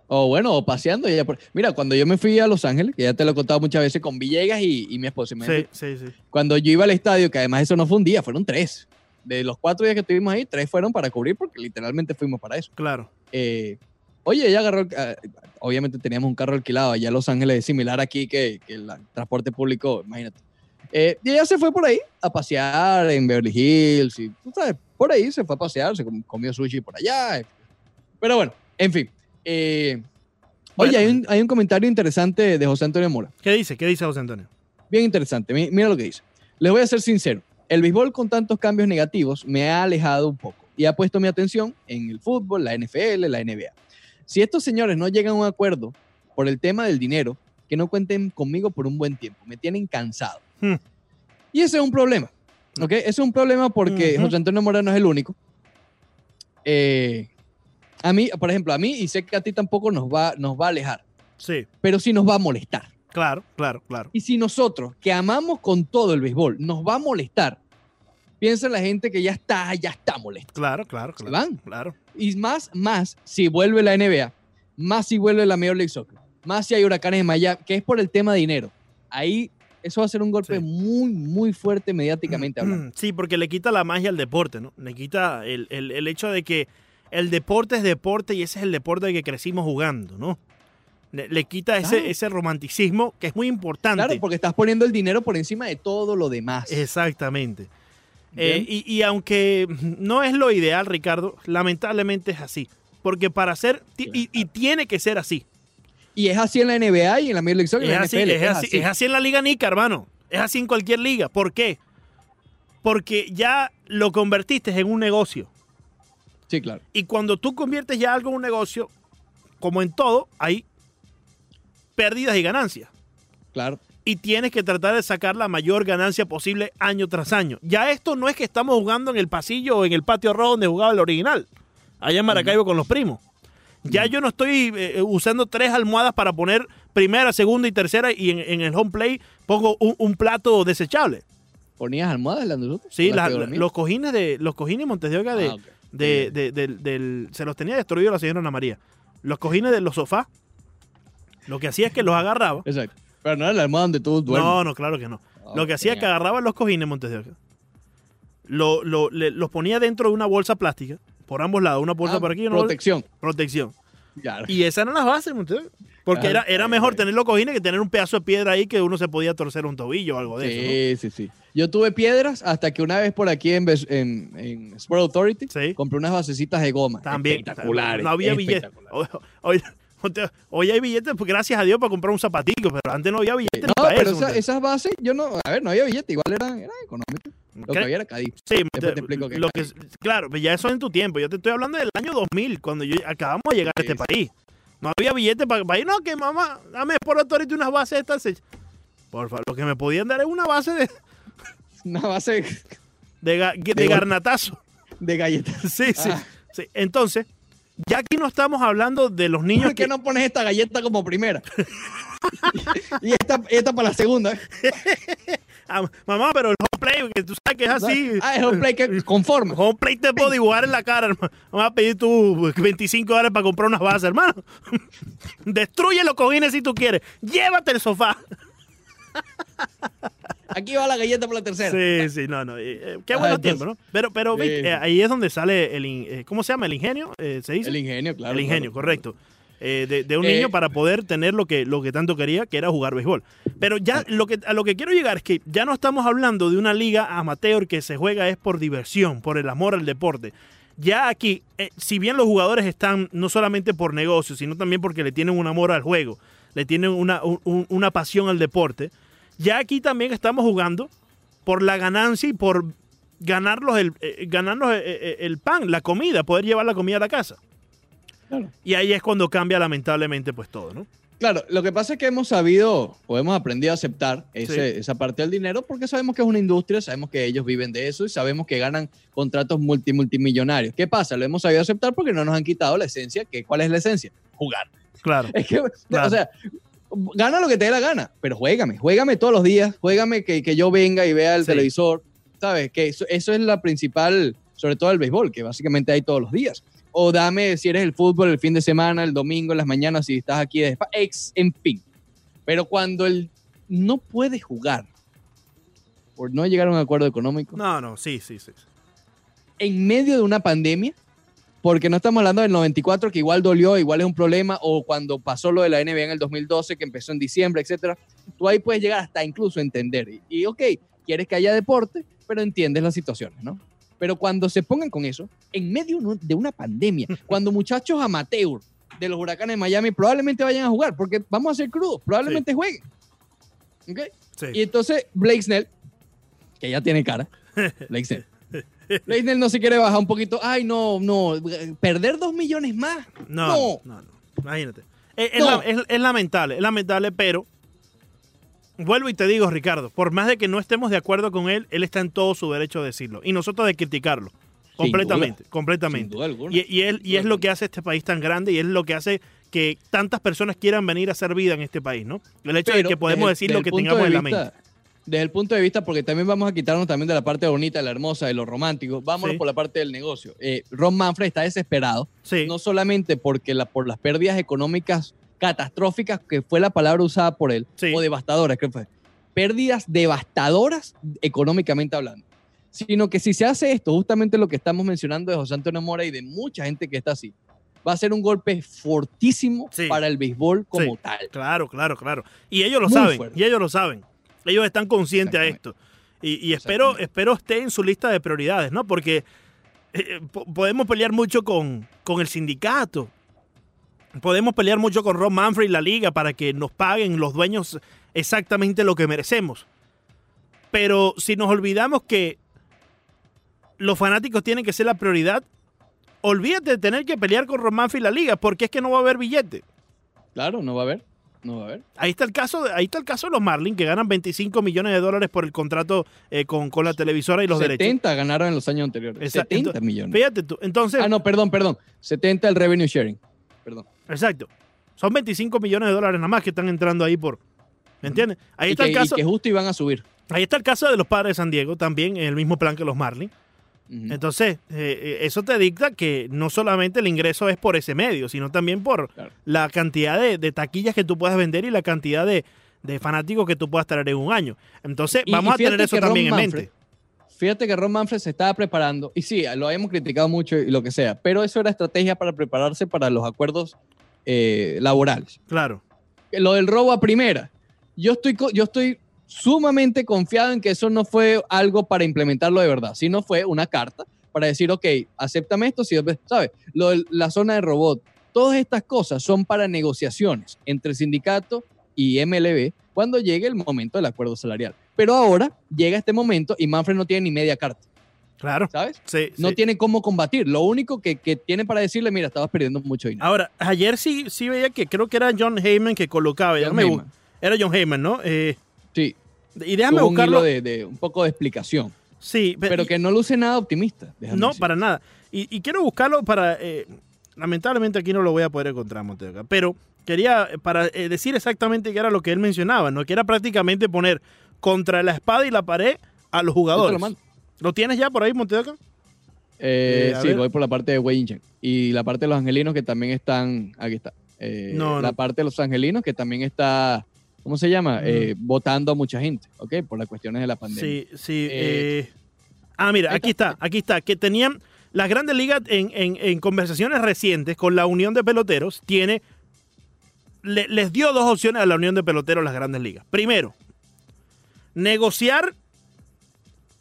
O bueno, o paseando. ya por- Mira, cuando yo me fui a Los Ángeles, que ya te lo he contado muchas veces con Villegas y, y mi esposa. Sí, sí, sí. Cuando yo iba al estadio, que además eso no fue un día, fueron tres. De los cuatro días que estuvimos ahí, tres fueron para cubrir porque literalmente fuimos para eso. Claro. Eh, oye, ella agarró, ah, obviamente teníamos un carro alquilado allá en Los Ángeles, similar aquí que, que el transporte público, imagínate. Eh, y ella se fue por ahí a pasear en Beverly Hills y, tú sabes, por ahí se fue a pasear, se com- comió sushi por allá. Pero bueno, en fin. Eh, oye, Bueno. hay un, hay un comentario interesante de José Antonio Mora. ¿Qué dice? ¿Qué dice José Antonio? Bien interesante. Mi- Mira lo que dice. Les voy a ser sincero. El béisbol con tantos cambios negativos me ha alejado un poco y ha puesto mi atención en el fútbol, la NFL, la NBA. Si estos señores no llegan a un acuerdo por el tema del dinero, que no cuenten conmigo por un buen tiempo. Me tienen cansado. Hmm. Y ese es un problema. ¿Ok? Ese es un problema porque Ujú. José Antonio Moreno es el único. Eh, a mí, por ejemplo, a mí, y sé que a ti tampoco nos va, nos va a alejar, Sí, pero sí nos va a molestar. claro, claro, claro. Y si nosotros, que amamos con todo el béisbol, nos va a molestar, piensa la gente que ya está, ya está molesta. Claro, claro, Se claro. van. Claro. Y más, más si vuelve la NBA, más si vuelve la Major League Soccer, más si hay huracanes en Miami, que es por el tema de dinero. Ahí eso va a ser un golpe Sí. muy, muy fuerte mediáticamente hablando. Sí, porque le quita la magia al deporte, ¿no? Le quita el, el- el hecho de que el deporte es deporte y ese es el deporte que crecimos jugando, ¿no? Le, le quita ese, Claro. ese romanticismo que es muy importante. Claro, porque estás poniendo el dinero por encima de todo lo demás. Exactamente. Eh, y, y aunque no es lo ideal, Ricardo, lamentablemente es así. Porque para ti- y, y tiene que ser así. Y es así en la NBA y en la Major League Soccer. Es en la así, NFL, es, así, es así en la Liga Nica, hermano. Es así en cualquier liga. ¿Por qué? Porque ya lo convertiste en un negocio. Sí, claro. Y cuando tú conviertes ya algo en un negocio, como en todo, hay pérdidas y ganancias. Claro. Y tienes que tratar de sacar la mayor ganancia posible año tras año. Ya esto no es que estamos jugando en el pasillo o en el patio rojo donde jugaba el original, allá en Maracaibo con los primos. Ya yo no estoy eh, usando tres almohadas para poner primera, segunda y tercera y en, en el home play pongo un, un plato desechable. ¿Ponías almohadas nosotros? Sí, los cojines de los cojines Montes de Oca de, Ah, ok. de- de- del- del- se los tenía destruido la señora Ana María. Los cojines de los sofás, lo que hacía es que los agarraba. Exacto. Pero no era la almohada donde tú duermes. No, no, claro que no. Lo que hacía es que agarraba los cojines Montes de Oca, lo- lo- le- los ponía dentro de una bolsa plástica, por ambos lados, una bolsa Ah, por aquí y una Protección. protección. Claro. Y esas eran las bases, Oca. Porque era, Claro. era mejor tener los cojines que tener un pedazo de piedra ahí que uno se podía torcer un tobillo o algo de eso. Sí, sí, sí. Yo tuve piedras hasta que una vez por aquí en, en, en Sport Authority Sí. compré unas basecitas de goma. También. Espectaculares. No había billetes. Hoy, hoy- hay billetes, pues, gracias a Dios, para comprar un zapatico, pero antes no había billetes. No, pero eso, esa- Montes. esas bases, yo no, a ver, no había billete, igual eran, eran económicos. Lo que había era Cádiz. Sí, te- te explico lo que, claro, pues ya eso es en tu tiempo. Yo te estoy hablando del año 2000, cuando yo acabamos de llegar a este sí. país. No había billetes para, ir. No, que mamá, dame por ahorita unas bases estas. Por favor, lo que me podían dar es una base de, Una base de, ga- de gol- garnatazo. de galletas. Sí, sí, Ah. sí. Entonces, ya aquí no estamos hablando de los niños ¿Por qué que... no pones esta galleta como primera? y esta, esta para la segunda. Ah, mamá, pero el home play, que tú sabes que es así. Ah, un play que conforma. Home play te puedo dibujar en la cara, hermano. Vamos a pedir tú 25 dólares para comprar unas bases, hermano. Destruye los cojines si tú quieres. Llévate el sofá. Aquí va la galleta por la tercera. Sí, sí, no, no. eh, qué Ah, buenos tiempos, ¿no? Pero, pero Sí, eh, ahí es donde sale el, eh, ¿cómo se llama? El ingenio, eh, ¿se dice? El ingenio, claro. el ingenio, claro. correcto. Eh, de, de un Eh, niño para poder tener lo que, lo que tanto quería, que era jugar béisbol. Pero ya lo que, a lo que quiero llegar es que ya no estamos hablando de una liga amateur que se juega es por diversión, por el amor al deporte. Ya aquí, eh, si bien los jugadores están no solamente por negocio, sino también porque le tienen un amor al juego, le tienen una, un- un- una pasión al deporte, ya aquí también estamos jugando por la ganancia y por ganarlos el, eh, ganarnos eh, el pan, la comida, poder llevar la comida a la casa. Claro. Y ahí es cuando cambia lamentablemente pues todo, ¿no? Claro, lo que pasa es que hemos sabido o hemos aprendido a aceptar ese- Sí. esa parte del dinero porque sabemos que es una industria, sabemos que ellos viven de eso y sabemos que ganan contratos multi, multimillonarios. ¿Qué pasa? Lo hemos sabido aceptar porque no nos han quitado la esencia. Que, ¿Cuál es la esencia? Jugar. Claro. Es que, Claro. o sea, gana lo que te dé la gana, pero juégame, juégame todos los días, juégame que, que yo venga y vea el Sí. televisor, ¿sabes? Que eso, eso es la principal, sobre todo el béisbol, que básicamente hay todos los días. O dame, si eres el fútbol, el fin de semana, el domingo, en las mañanas, si estás aquí de ex, en fin. Pero cuando el no puede jugar por no llegar a un acuerdo económico, No, no, sí, sí, sí. en medio de una pandemia, porque no estamos hablando del 94, que igual dolió, igual es un problema, o cuando pasó lo de la NBA en el 2012, que empezó en diciembre, etcétera, tú ahí puedes llegar hasta incluso a entender. Y, y, ok, quieres que haya deporte, pero entiendes las situaciones, ¿no? Pero cuando se pongan con eso, en medio de una pandemia, cuando muchachos amateur de los huracanes de Miami probablemente vayan a jugar, porque vamos a ser crudos, probablemente jueguen. ¿Ok? sí. Y entonces Blake Snell, que ya tiene cara, Blake Snell. Blake Snell no se quiere bajar un poquito. Ay, no, no, perder dos millones más. no, no. no, no, Imagínate. Es, es No. la- es- es lamentable, es lamentable, pero vuelvo y te digo, Ricardo, por más de que no estemos de acuerdo con él, él está en todo su derecho de decirlo. Y nosotros de criticarlo. Completamente, completamente. Sin duda alguna. Y, y él- y es lo que hace este país tan grande y es lo que hace que tantas personas quieran venir a hacer vida en este país, ¿no? El hecho de que podemos desde- decir desde lo que tengamos en la mente. Desde el punto de vista, porque también vamos a quitarnos también de la parte bonita, de la hermosa, de lo romántico. Vámonos Sí. por la parte del negocio. Eh, Ron Manfred está desesperado, Sí, no solamente porque la, por las pérdidas económicas catastróficas, que fue la palabra usada por él, Sí. o devastadoras, que fue. Pérdidas devastadoras económicamente hablando. Sino que si se hace esto, justamente lo que estamos mencionando de José Antonio Mora y de mucha gente que está así, va a ser un golpe fortísimo Sí. para el béisbol como Sí. tal. claro, claro, claro. Y ellos lo Muy saben, fuerte. y ellos lo saben. Ellos están conscientes a Exactamente. esto. Y, y espero, espero esté en su lista de prioridades, ¿no? Porque eh, po- podemos pelear mucho con, con el sindicato. Podemos pelear mucho con Ron Manfred y la liga para que nos paguen los dueños exactamente lo que merecemos. Pero si nos olvidamos que los fanáticos tienen que ser la prioridad, olvídate de tener que pelear con Ron Manfred y la liga, porque es que no va a haber billete. Claro, no va a haber. No va a haber. Ahí está el caso de, ahí está el caso de los Marlins que ganan 25 millones de dólares por el contrato eh, con, con la televisora y los 70 derechos. ganaron en los años anteriores. Exacto. 70 Ento- millones. Fíjate tú. Entonces, Ah, no, perdón, perdón. 70 el revenue sharing. Perdón. Exacto. Son 25 millones de dólares nada más que están entrando ahí por. ¿Me entiendes? Ahí y, está que, el caso. y que justo iban a subir. Ahí está el caso de los padres de San Diego, también en el mismo plan que los Marlins. Entonces, eh, eh, eso te dicta que no solamente el ingreso es por ese medio, sino también por Claro. la cantidad de, de taquillas que tú puedas vender y la cantidad de, de fanáticos que tú puedas traer en un año. Entonces, Y- vamos y a tener eso Ron también en Manfred- mente. Fíjate que Ron Manfred se estaba preparando, y sí, lo hemos criticado mucho y lo que sea, pero eso era estrategia para prepararse para los acuerdos eh, laborales. Claro. Lo del robo a primera, yo estoy, yo estoy sumamente confiado en que eso no fue algo para implementarlo de verdad, sino fue una carta para decir, ok, acéptame esto, si, ¿sabes? Lo de la zona de robot, todas estas cosas son para negociaciones entre el sindicato y MLB cuando llegue el momento del acuerdo salarial. Pero ahora llega este momento y Manfred no tiene ni media carta, Claro. ¿sabes? Sí, No sí. tiene cómo combatir. Lo único que, que tiene para decirle, mira, estabas perdiendo mucho dinero. Ahora, ayer sí, sí veía que creo que era John Heyman que colocaba. John me. Era John Heyman, ¿no? Eh, Sí, y déjame tuvo un buscarlo. hilo de, de un poco de explicación, Sí, pe- pero y- que no luce nada optimista. No, decir. para nada. Y, y quiero buscarlo para... eh, lamentablemente aquí no lo voy a poder encontrar, Monteca. Pero quería eh, para eh, decir exactamente qué era lo que él mencionaba, ¿no? Que era prácticamente poner contra la espada y la pared a los Yo te jugadores. lo mando. ¿Lo tienes ya por ahí, Monteca? Eh, Eh, sí, ver. voy por la parte de Yin Y la parte de los angelinos que también están. Aquí está. Eh, No, la no. parte de los angelinos que también está ¿cómo se llama? Eh, votando a mucha gente, ¿ok? Por las cuestiones de la pandemia. Sí, sí. Ah, mira, aquí está, aquí está. Que tenían las grandes ligas en, en- en conversaciones recientes con la Unión de Peloteros, tiene. le- les dio dos opciones a la Unión de Peloteros las grandes ligas. Primero, negociar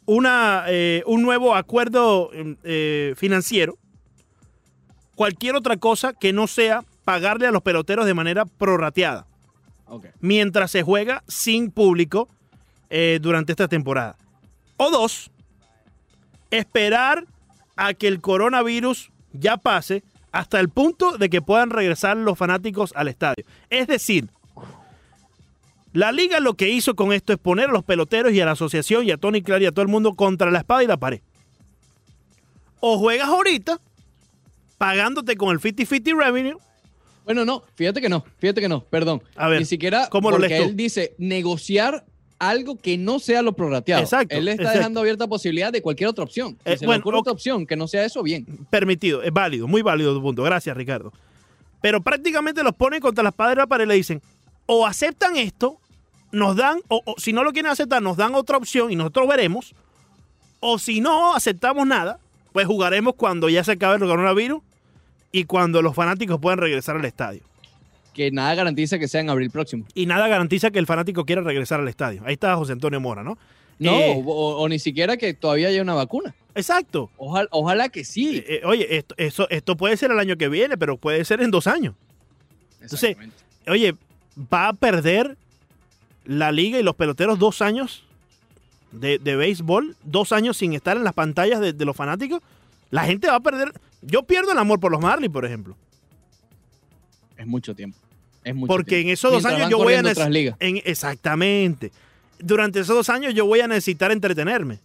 una, eh, un nuevo acuerdo eh, financiero. Cualquier otra cosa que no sea pagarle a los peloteros de manera prorrateada mientras se juega sin público eh, durante esta temporada. O dos, esperar a que el coronavirus ya pase hasta el punto de que puedan regresar los fanáticos al estadio. Es decir, la liga lo que hizo con esto es poner a los peloteros y a la asociación y a Tony Clark y a todo el mundo contra la espada y la pared. O juegas ahorita pagándote con el 50-50 revenue Bueno, no, fíjate que no, fíjate que no, perdón. A ver, Ni siquiera ¿cómo lo porque lees tú? él dice negociar algo que no sea lo prorrateado. Exacto, Él está exacto. dejando abierta posibilidad de cualquier otra opción. Si Eh, se bueno, le ocurre ok. otra opción que no sea eso, bien. permitido, es válido, muy válido tu punto. Gracias, Ricardo. Pero prácticamente los ponen contra las padres de la pared y le dicen, o aceptan esto, nos dan, o, o si no lo quieren aceptar, nos dan otra opción y nosotros veremos, o si no aceptamos nada, pues jugaremos cuando ya se acabe el coronavirus y cuando los fanáticos puedan regresar al estadio. Que nada garantiza que sea en abril próximo. Y nada garantiza que el fanático quiera regresar al estadio. Ahí está José Antonio Mora, ¿no? No, Eh, o, o ni siquiera que todavía haya una vacuna. exacto. Ojalá, ojalá que sí. Eh, eh, oye, esto, eso- esto puede ser el año que viene, pero puede ser en dos años. entonces. Oye, va a perder la liga y los peloteros dos años de, de béisbol, dos años sin estar en las pantallas de, de los fanáticos. La gente va a perder. Yo pierdo el amor por los Marlins, por ejemplo. es mucho tiempo. Es mucho Porque tiempo. en esos dos Mientras años yo voy a necesitar. Exactamente. Durante esos dos años yo voy a necesitar entretenerme.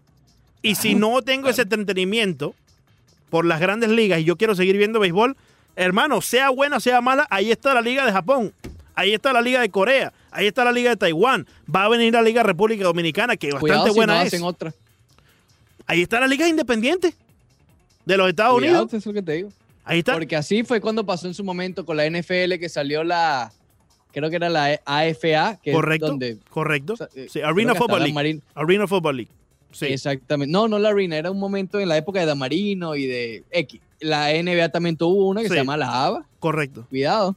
Y si no tengo ese entretenimiento por las grandes ligas y yo quiero seguir viendo béisbol, hermano, sea buena, sea mala, ahí está la Liga de Japón. Ahí está la Liga de Corea. Ahí está la Liga de Taiwán. Va a venir la Liga República Dominicana, que bastante Cuidado si buena no es. hacen otra. Ahí está la Liga Independiente de los Estados Cuidado, Unidos. eso es lo que te digo. Ahí está. Porque así fue cuando pasó en su momento con la NFL que salió la, creo que era la AFA, que Correcto. es donde Correcto. o sea, eh, Sí, Arena Football League. Marino- Arena Football League. Sí. Exactamente. No, no la Arena, era un momento en la época de Damarino y de X. La NBA también tuvo una que Sí. se llama la ABA. Correcto. Cuidado.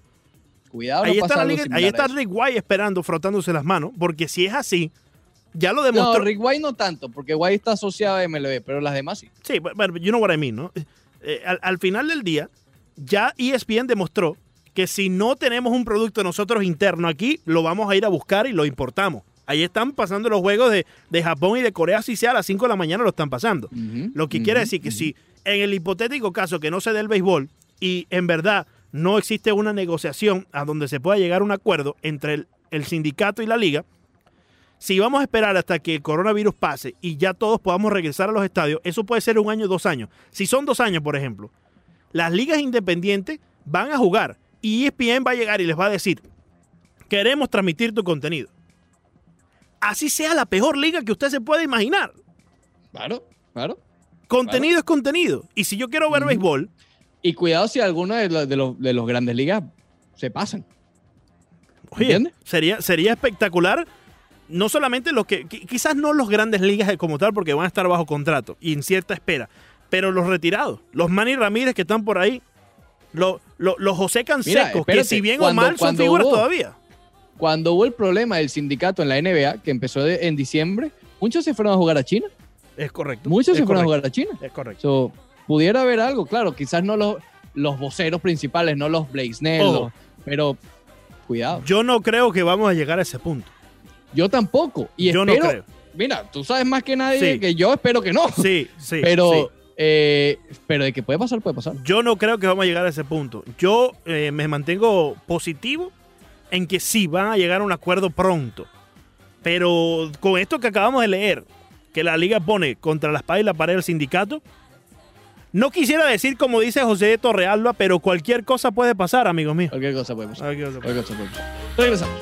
Cuidado. ahí no está, pasa algo ahí está. Rick White esperando, frotándose las manos, porque si es así, ya lo No, demostró. Rick White no tanto, porque White está asociado a MLB, pero las demás sí. Sí, bueno, you know what I mean, ¿no? Eh, al, al final del día, ya ESPN demostró que si no tenemos un producto nosotros interno aquí, lo vamos a ir a buscar y lo importamos. Ahí están pasando los juegos de, de Japón y de Corea, si sea a las 5 de la mañana lo están pasando. Lo que quiere decir que si en el hipotético caso que no se dé el béisbol y en verdad no existe una negociación a donde se pueda llegar a un acuerdo entre el, el sindicato y la liga, si vamos a esperar hasta que el coronavirus pase y ya todos podamos regresar a los estadios, eso puede ser un año, dos años. Si son dos años, por ejemplo, las ligas independientes van a jugar y ESPN va a llegar y les va a decir, queremos transmitir tu contenido. Así sea la peor liga que usted se pueda imaginar. Claro, claro. Contenido es contenido. Y si yo quiero ver béisbol, Y cuidado si alguno de los, de los, de los grandes ligas se pasan. oye, ¿Entiendes? sería, sería espectacular. No solamente los que, qui- quizás no los grandes ligas como tal, porque van a estar bajo contrato y en cierta espera, pero los retirados, los Manny Ramírez que están por ahí, los, los, los José Cansecos, que espérate, si bien cuando- o mal son figuras hubo- todavía. Cuando hubo el problema del sindicato en la NBA, que empezó de- en diciembre, muchos se fueron a jugar a China. Es correcto. Muchos es se fueron a jugar a China. Es correcto. So, pudiera haber algo, claro, quizás no los, los voceros principales, no los Ojo. los- pero cuidado. Yo no creo que vamos a llegar a ese punto. Yo tampoco. Y Yo no espero, creo. mira, tú sabes más que nadie Sí. que yo espero que no. Sí, sí. pero, sí. eh, pero de que puede pasar, puede pasar. Yo no creo que vamos a llegar a ese punto. Yo eh, me mantengo positivo en que sí van a llegar a un acuerdo pronto. Pero con esto que acabamos de leer, que la liga pone contra la espada y la pared del sindicato, no quisiera decir como dice José Torrealba, pero cualquier cosa puede pasar, amigos míos. Cualquier cosa puede pasar. Cualquier cosa puede Cualquier cosa puede pasar. Regresamos.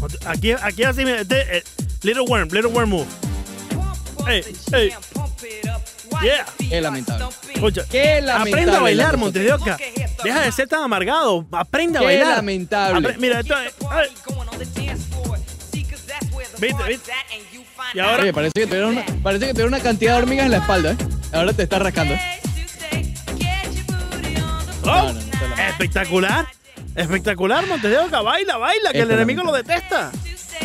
pasar. Aquí, aquí así, este, eh, Little Worm, Little Worm Move. Hey, hey. Yeah. Qué lamentable. Qué lamentable. aprenda a bailar. Montes de Oca. Deja de ser tan amargado. Aprende a Qué bailar. lamentable. Apre- mira, esto es- ay, ¿Viste, viste? Y ahora, Oye, parece que tuviera una, parece que tuviera una cantidad de hormigas en la espalda, ¿eh? Ahora te está rascando. ¿eh? ¡Oh! No, espectacular. Espectacular, Montes de Oca. Baila, baila, que el enemigo lo detesta.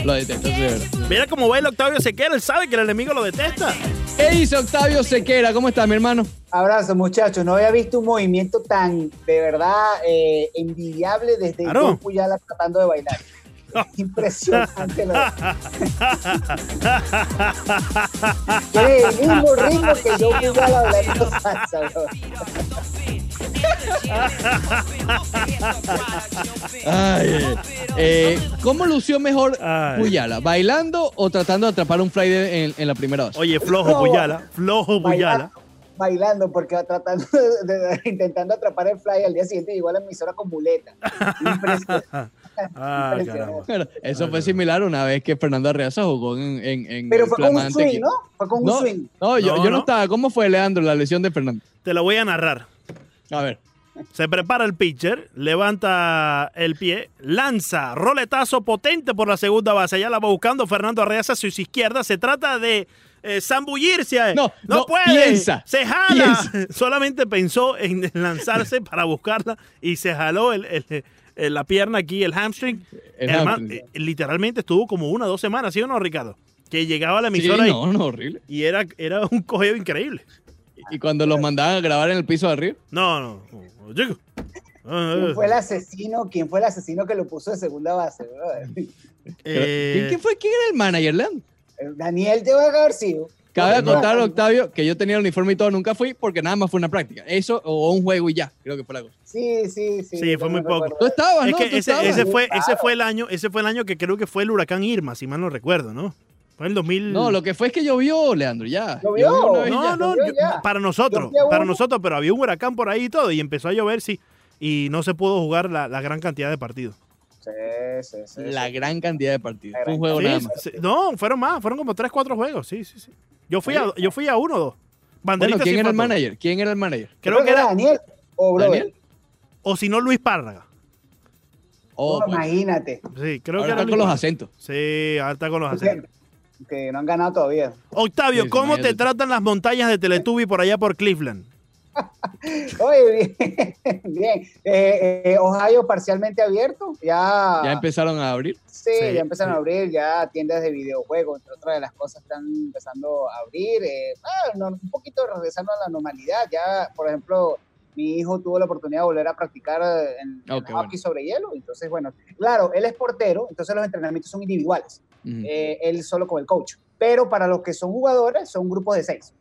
Lo detesto, sí, verdad. Mira cómo baila Octavio Sequera. Él sabe que el enemigo lo detesta. ¿Qué dice Octavio Sequera? ¿Cómo estás, mi hermano? Abrazo, muchachos. No había visto un movimiento tan, de verdad, eh, envidiable desde Claro. Puyala tratando de bailar. Impresionante. lo- el mismo ritmo que John Puyala bailando salsa, bro. Ay, eh, ¿Cómo lució mejor Ay. Puyala? ¿Bailando o tratando de atrapar un fly de- en, en la primera base? Oye, flojo No. Puyala. Flojo Puyala. Bailando, bailando porque va tratando de, de- intentando atrapar el fly al día siguiente igual la emisora con muleta. Impresionante. Ah. Bueno, eso fue similar una vez que Fernando Arreaza jugó en, en, en Pero fue con un flamante swing, equipo. ¿no? Fue con un No, swing. no, yo, No, yo no no. estaba. ¿Cómo fue, Leandro, la lesión de Fernando? Te lo voy a narrar. A ver. Se prepara el pitcher, levanta el pie, lanza, roletazo potente por la segunda base. Ya la va buscando Fernando Arreaza hacia su izquierda. Se trata de eh, zambullirse. a él. No, no, puede. piensa, Se jala. piensa. Solamente pensó en lanzarse para buscarla y se jaló el- el- el- la pierna aquí, el hamstring. El hamstring. eh, literalmente estuvo como una o dos semanas, ¿sí o no, Ricardo? Que llegaba a la Sí, emisora y- no, no, horrible. y, era, era un cogeo increíble. Y cuando los mandaban a grabar en el piso de arriba. No, no. Chico. Ah, ¿Quién fue el asesino? ¿Quién fue el asesino que lo puso de segunda base? eh, ¿Quién, fue? ¿Quién era el manager, Leandro? Daniel te va a haber sido. Cabe No, no, Octavio, que yo tenía el uniforme y todo, nunca fui porque nada más fue una práctica. Eso o un juego y ya, creo que fue la cosa. Sí, sí, sí. Sí, fue muy poco. recuerdo. Tú estabas, Es ¿no? que Tú ese, estabas. ese fue, ese fue el año, ese fue el año que creo que fue el huracán Irma, si mal no recuerdo, ¿no? Fue el 2000. No, lo que fue es que llovió, Leandro, ya. Llovió. no, ya. no, Llovió yo- ya. para nosotros, para nosotros, pero había un huracán por ahí y todo y empezó a llover, sí, y no se pudo jugar la, la gran cantidad de partidos. Sí, sí, sí. La sí. gran cantidad de partidos. Fue un juego Sí, nada más. sí, no, fueron más, fueron como 3, 4 juegos, sí, sí, sí. Yo fui a, yo fui a uno o dos. Bueno, ¿quién era el manager? ¿Quién era el manager? Creo que era, Daniel o. ¿Daniel? O si no, Luis Párraga. Oh, No, pues, imagínate. Sí, creo ahora que está Luis con los acentos. Sí, ahora está con los acentos. Que, que no han ganado todavía. Octavio, Sí, ¿cómo te tratan las montañas de Teletubby por allá por Cleveland? Oye, bien. bien. Eh, eh, Ohio parcialmente abierto. Ya, Ya empezaron a abrir. Sí, Sí, ya empezaron sí. a abrir, ya tiendas de videojuegos, entre otras de las cosas, están empezando a abrir. eh, ah, no, un poquito regresando a la normalidad. Ya, por ejemplo, mi hijo tuvo la oportunidad de volver a practicar eh, en, en Oh, qué hockey sobre hielo. Entonces, bueno, claro, él es portero, entonces los entrenamientos son individuales. Ujú. eh, él solo con el coach. Pero para los que son jugadores, son grupos de seis.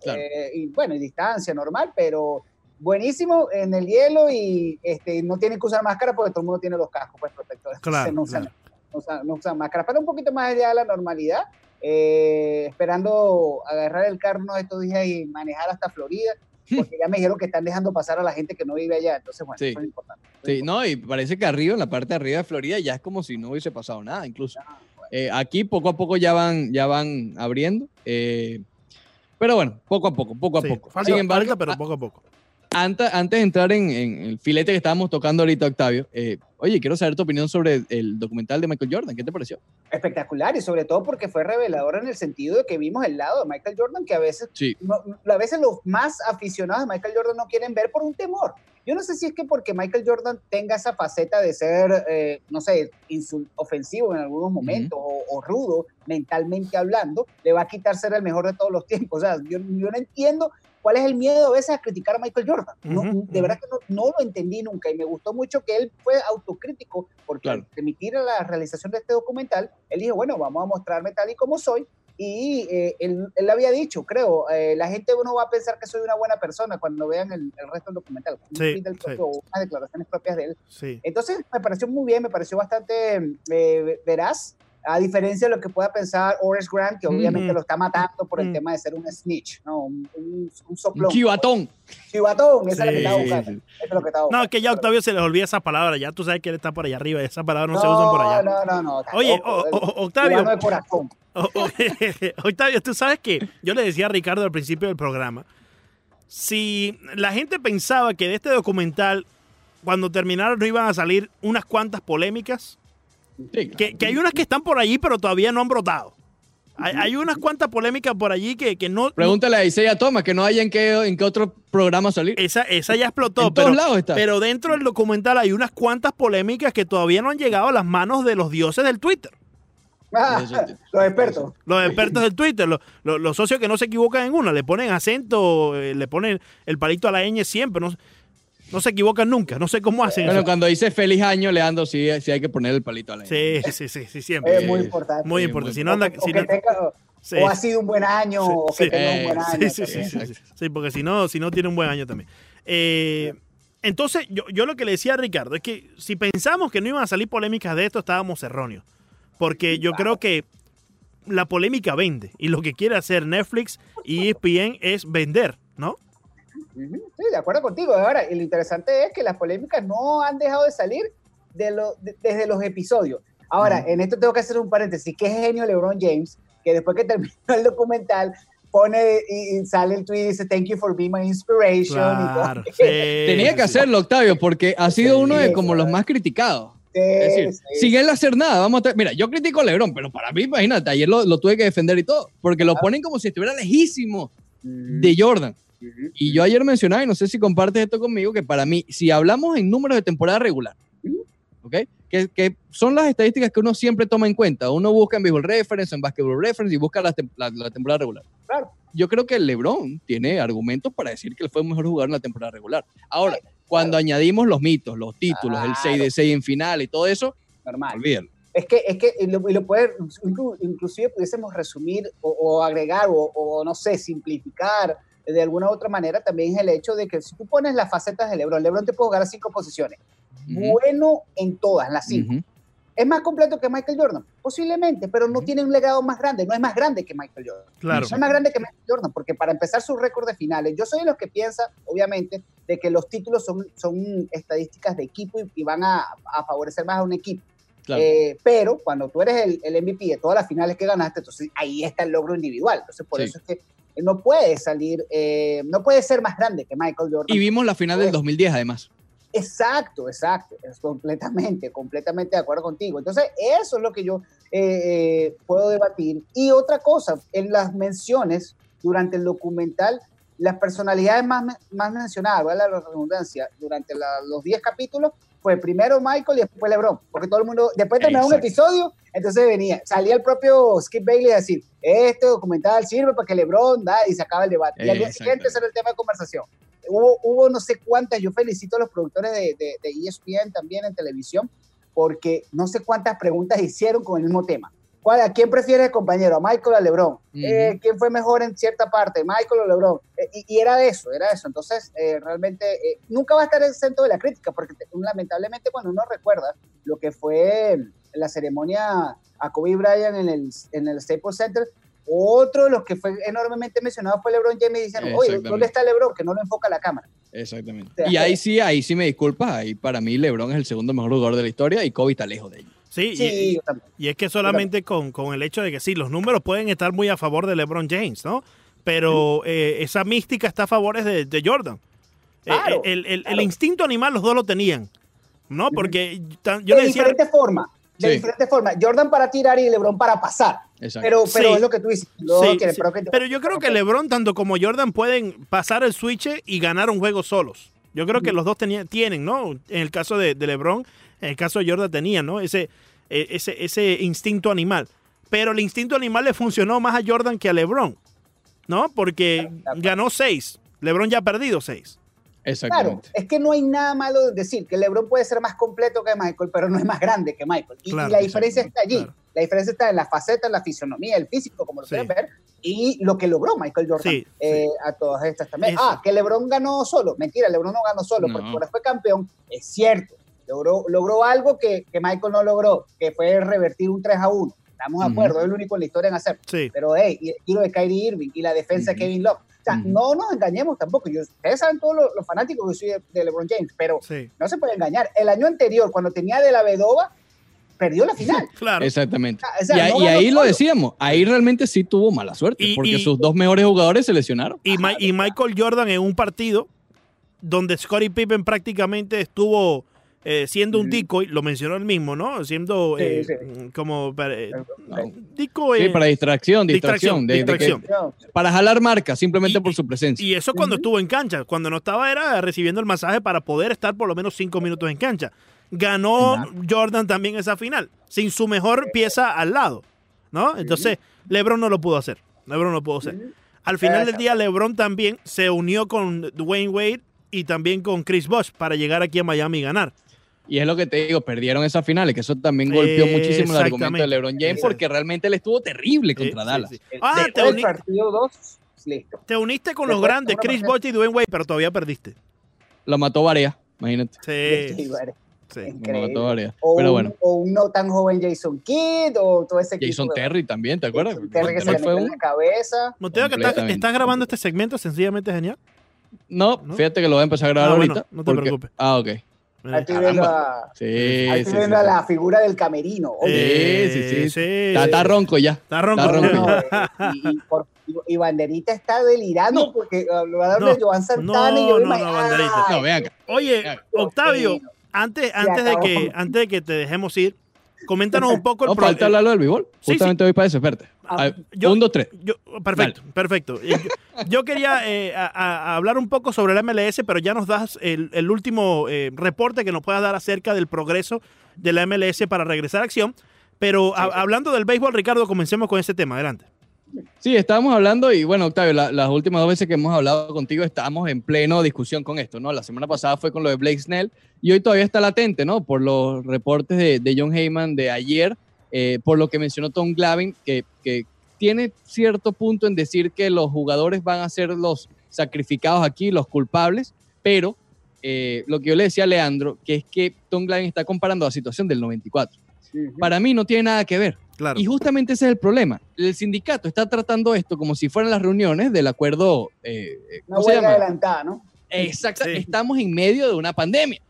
Claro. Eh, y bueno, y distancia normal, pero buenísimo en el hielo y este, no tienen que usar máscara porque todo el mundo tiene los cascos pues, protectores. Claro, no, usan, claro. no, usan, no usan máscara. Para un poquito más allá de la normalidad, eh, esperando agarrar el carro estos días y manejar hasta Florida, porque ya me dijeron que están dejando pasar a la gente que no vive allá. Entonces, bueno, Sí. eso es importante. Sí, no, y parece que arriba, en la parte de arriba de Florida, ya es como si no hubiese pasado nada, incluso. Eh, aquí poco a poco ya van, ya van abriendo. eh, pero bueno, poco a poco, poco a Sí, poco. falta- Sin embargo, falta, pero a- poco a poco. Antes, antes de entrar en, en el filete que estábamos tocando ahorita, Octavio, eh, oye, quiero saber tu opinión sobre el, documental de Michael Jordan. ¿Qué te pareció? Espectacular y sobre todo porque fue revelador en el sentido de que vimos el lado de Michael Jordan que a veces Sí. no- a veces los más aficionados de Michael Jordan no quieren ver por un temor. Yo no sé si es que porque Michael Jordan tenga esa faceta de ser, eh, no sé, ofensivo en algunos momentos o, o rudo mentalmente hablando, le va a quitar ser el mejor de todos los tiempos. O sea, yo, yo no entiendo cuál es el miedo a veces a criticar a Michael Jordan. No, de verdad que no, no lo entendí nunca y me gustó mucho que él fue autocrítico porque Claro. al permitir la realización de este documental, él dijo, bueno, vamos a mostrarme tal y como soy. Y eh, él, él había dicho, creo, eh, la gente no va a pensar que soy una buena persona cuando vean el, el resto del documental. Sí, del sí. propio- unas declaraciones propias de él. Sí. Entonces me pareció muy bien, me pareció bastante eh, veraz, a diferencia de lo que pueda pensar Horace Grant, que obviamente lo está matando por el Mm. tema de ser un snitch, ¿no? un, un, un soplón. chivatón. Chivatón, esa es la que estaba buscando. sí. Eso es lo que estaba No, buscando. es que ya a Octavio se les olvida esa palabra. Ya tú sabes que él está por allá arriba y esas palabras no, no, se usan por allá. No, no, no. Oye, tampoco, o- el o- Octavio, cubano de corazón. o- o- Octavio, tú sabes que yo le decía a Ricardo al principio del programa, si la gente pensaba que de este documental cuando terminaron no iban a salir unas cuantas polémicas. Sí, Que, que hay unas que están por allí, pero todavía no han brotado. Hay, hay unas cuantas polémicas por allí que, que no. Pregúntale a Isaiah Thomas, que no hay en qué, en qué otro programa salir. Esa, esa ya explotó. En todos pero, lados está. pero dentro del documental hay unas cuantas polémicas que todavía no han llegado a las manos de los dioses del Twitter. Ah, los expertos. Los expertos del Twitter, los, los- los socios que no se equivocan en una, le ponen acento, eh, le ponen el palito a la ñ siempre, no, no se equivocan nunca, no sé cómo hacen Bueno, eso. cuando dice feliz año, Leandro, sí, sí hay que poner el palito a la Sí, sí, sí, sí, siempre. Es muy Sí. importante. muy sí, importante. muy Si no anda, o, si no- tenga- sí. o ha sido un buen año, Sí, o que sí. tenga un buen Eh, año. Sí, sí, sí, sí, sí, sí, porque si no, si no tiene un buen año también. Eh, entonces, yo, yo lo que le decía a Ricardo es que si pensamos que no iban a salir polémicas de esto, estábamos erróneos. Porque yo creo que la polémica vende. Y lo que quiere hacer Netflix y E ESPN es vender, ¿no? Sí, de acuerdo contigo. Ahora, y lo interesante es que las polémicas no han dejado de salir de lo- de- desde los episodios. Ahora, en esto tengo que hacer un paréntesis. Qué genio LeBron James, que después que terminó el documental, pone y, y sale el tweet y dice, thank you for being my inspiration. y todo. Claro. sí, Tenía que hacerlo, Octavio, porque ha sido Sí, uno de como los más criticados. Sí, Es decir, sí. sin él hacer nada, vamos a Mira, yo critico a LeBron, pero para mí, imagínate, ayer lo, lo tuve que defender y todo, porque lo ponen como si estuviera lejísimo de Jordan. Ujú. Y yo ayer mencionaba, y no sé si compartes esto conmigo, que para mí, si hablamos en números de temporada regular, ¿ok? Que, que son las estadísticas que uno siempre toma en cuenta. Uno busca en Baseball Reference, en Basketball Reference y busca la, tem- la- la temporada regular. Claro. Yo creo que LeBron tiene argumentos para decir que él fue el mejor jugador en la temporada regular. Ahora, cuando añadimos los mitos, los títulos, el 6 de 6 en final y todo eso, Normal. olvídalo. Es que, es que lo, lo inclu- inclusive pudiésemos resumir o, o agregar o, o, no sé, simplificar de alguna u otra manera también es el hecho de que si tú pones las facetas de LeBron, LeBron te puede jugar a cinco posiciones. Bueno en todas, las cinco. ¿Es más completo que Michael Jordan? Posiblemente, pero no tiene un legado más grande, no es más grande que Michael Jordan. Claro. No es más grande que Michael Jordan, porque para empezar su récord de finales, yo soy de los que piensa, obviamente, de que los títulos son, son estadísticas de equipo y, y van a, a favorecer más a un equipo. Claro. Eh, pero cuando tú eres el, el MVP de todas las finales que ganaste, entonces ahí está el logro individual. Entonces, por Sí. eso es que no puede salir, eh, no puede ser más grande que Michael Jordan. y vimos la final del 2010, además. Exacto, exacto, es completamente, completamente de acuerdo contigo. Entonces, eso es lo que yo eh, eh, puedo debatir. Y otra cosa, en las menciones durante el documental, las personalidades más, más mencionadas, ¿vale? la redundancia, durante la- los 10 capítulos, fue primero Michael y después LeBron, porque todo el mundo, después de terminar un episodio, entonces venía, salía el propio Skip Bailey a decir, este documental sirve para que LeBron da, y se acaba el debate. Y al día siguiente ese era el tema de conversación hubo, hubo no sé cuántas, yo felicito a los productores de, de, de ESPN también en televisión, porque no sé cuántas preguntas hicieron con el mismo tema. ¿Cuál, ¿A quién prefiere compañero? ¿A Michael o a LeBron? Eh, ¿Quién fue mejor en cierta parte? ¿Michael o LeBron? Eh, y, y era eso, era eso. Entonces, eh, realmente eh, nunca va a estar exento de la crítica, porque te- lamentablemente cuando uno recuerda lo que fue la ceremonia a Kobe Bryant en el, en el Staples Center, otro de los que fue enormemente mencionado fue LeBron James diciendo, oye. ¿dónde está LeBron? Que no lo enfoca la cámara. Exactamente. O sea, Y ahí sí, ahí sí me disculpas, ahí para mí LeBron es el segundo mejor jugador de la historia y Kobe está lejos de ello. Sí, Sí, y, yo también. y es que solamente con, con el hecho de que sí, los números pueden estar muy a favor de LeBron James, ¿no? Pero eh, esa mística está a favor de, de Jordan. Eh, Claro, el, el- el claro. instinto animal los dos lo tenían, ¿no? Porque tan- yo de le decía... diferente forma. De Sí. diferente forma. Jordan para tirar y LeBron para pasar. Exacto. Pero, pero Sí. es lo que tú dices. Sí, quiere, pero, que- Pero yo creo que LeBron, tanto como Jordan, pueden pasar el switch y ganar un juego solos. Yo creo que los dos tenían- tienen, ¿no? En el caso de, de LeBron, en el caso de Jordan tenían, ¿no? Ese, eh, ese, ese instinto animal. Pero el instinto animal le funcionó más a Jordan que a LeBron, ¿no? Porque ganó seis. LeBron ya ha perdido seis. Claro, es que no hay nada malo de decir que LeBron puede ser más completo que Michael, pero no es más grande que Michael. Y, y Claro, la diferencia está allí. claro. La diferencia está en la faceta, en la fisonomía, el físico, como lo Sí. quieren ver, y lo que logró Michael Jordan Sí, eh, a todas estas también. Eso. Ah, que LeBron ganó solo. Mentira, LeBron no ganó solo, No. porque cuando fue campeón, es cierto. Logró, logró algo que, que Michael no logró, que fue revertir un 3 a 1. Estamos de acuerdo, es el único en la historia en hacer. Sí. Pero, hey, y el tiro de Kyrie Irving y la defensa de. Kevin Love. O sea, no nos engañemos tampoco. Yo, ustedes saben todos los, los fanáticos que soy de, de LeBron James, pero Sí. no se puede engañar. El año anterior, cuando tenía de la Vedova, perdió la final. Claro. Exactamente. O sea, y ahí, no y ganó ahí lo decíamos, ahí realmente sí tuvo mala suerte, Y- porque y- sus dos mejores jugadores se lesionaron. Y Michael Jordan en un partido donde Scottie Pippen prácticamente estuvo eh, siendo un decoy, lo mencionó él mismo, ¿no? Siendo eh, sí. como eh, No. decoy. Sí, eh, para distracción, distracción, distracción. de- de que- distracción. para jalar marca, simplemente Y- por su presencia. Y eso es cuando estuvo en cancha. Cuando no estaba era recibiendo el masaje para poder estar por lo menos cinco minutos en cancha. Ganó Exacto. Jordan también esa final, sin su mejor pieza al lado. ¿No? Entonces, LeBron no lo pudo hacer. LeBron no lo pudo hacer. Al final del Exacto. día, LeBron también se unió con Dwayne Wade y también con Chris Bosh para llegar aquí a Miami y ganar. Y es lo que te digo, perdieron esas finales, que eso también golpeó muchísimo el argumento de. LeBron James, porque realmente él estuvo terrible contra Sí, Dallas. sí, sí. El- Ah, te, Después del uni- partido 2, listo. te uniste con los grandes, Chris Bosh y Dwayne Wade, pero todavía perdiste. Lo mató Varea, imagínate. Sí, increíble. mató Varea. O, Pero un, bueno, o un no tan joven Jason Kidd o todo ese equipo Jason de- Terry también, ¿te acuerdas? Jason Terry que se le fue en un- la cabeza. Monteo, que estás, grabando este segmento sencillamente genial. No, ¿No? fíjate que lo voy a empezar a grabar Ah, bueno, ahorita. no te porque- preocupes. Ah, ok. Estoy viendo, caramba. a, Sí, ahí estoy sí, viendo a la figura del camerino. Oye, sí, sí. sí, Está, está ronco ya. Está ronco. Está ronco. no, y, y por- y- Banderita está delirando No. porque ah, lo va a dar No, de Joan Santana y yo no, no, Banderita. No, ven acá. Oye. Octavio, antes, antes, de que, antes de que te dejemos ir, coméntanos un poco el No, pro- falta hablarlo del béisbol. Sí, Justamente voy para eso, espérate. Ah, yo- un, dos, tres. Yo, perfecto, perfecto. Yo, yo quería eh, a- a- a hablar un poco sobre la MLS, pero ya nos das el, el último eh, reporte que nos puedas dar acerca del progreso de la MLS para regresar a acción. Pero a- hablando del béisbol, Ricardo, comencemos con ese tema. Adelante. Sí, estábamos hablando y bueno, Octavio, la- las últimas dos veces que hemos hablado contigo estábamos en pleno discusión con esto, ¿no? La semana pasada fue con lo de Blake Snell y hoy todavía está latente, ¿no? Por los reportes de, de John Heyman de ayer, eh, por lo que mencionó Tom Glavin, que, que tiene cierto punto en decir que los jugadores van a ser los sacrificados aquí, los culpables, pero eh, lo que yo le decía a Leandro, que es que Tom Glavin está comparando la situación del 94. Ujú. Para mí no tiene nada que ver. Claro. Y justamente ese es el problema. El sindicato está tratando esto como si fueran las reuniones del acuerdo. eh, eh, Una ¿Cómo se llama? adelantada, ¿no? Exacto. Sí. Estamos en medio de una pandemia.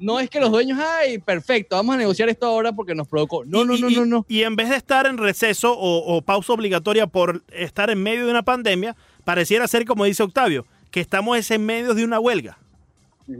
No es que los dueños, ay, perfecto, vamos a negociar esto ahora porque nos provocó. No, Y- no, y- no, y- no, no. Y en vez de estar en receso o, o pausa obligatoria por estar en medio de una pandemia, pareciera ser, como dice Octavio, que estamos es en medio de una huelga.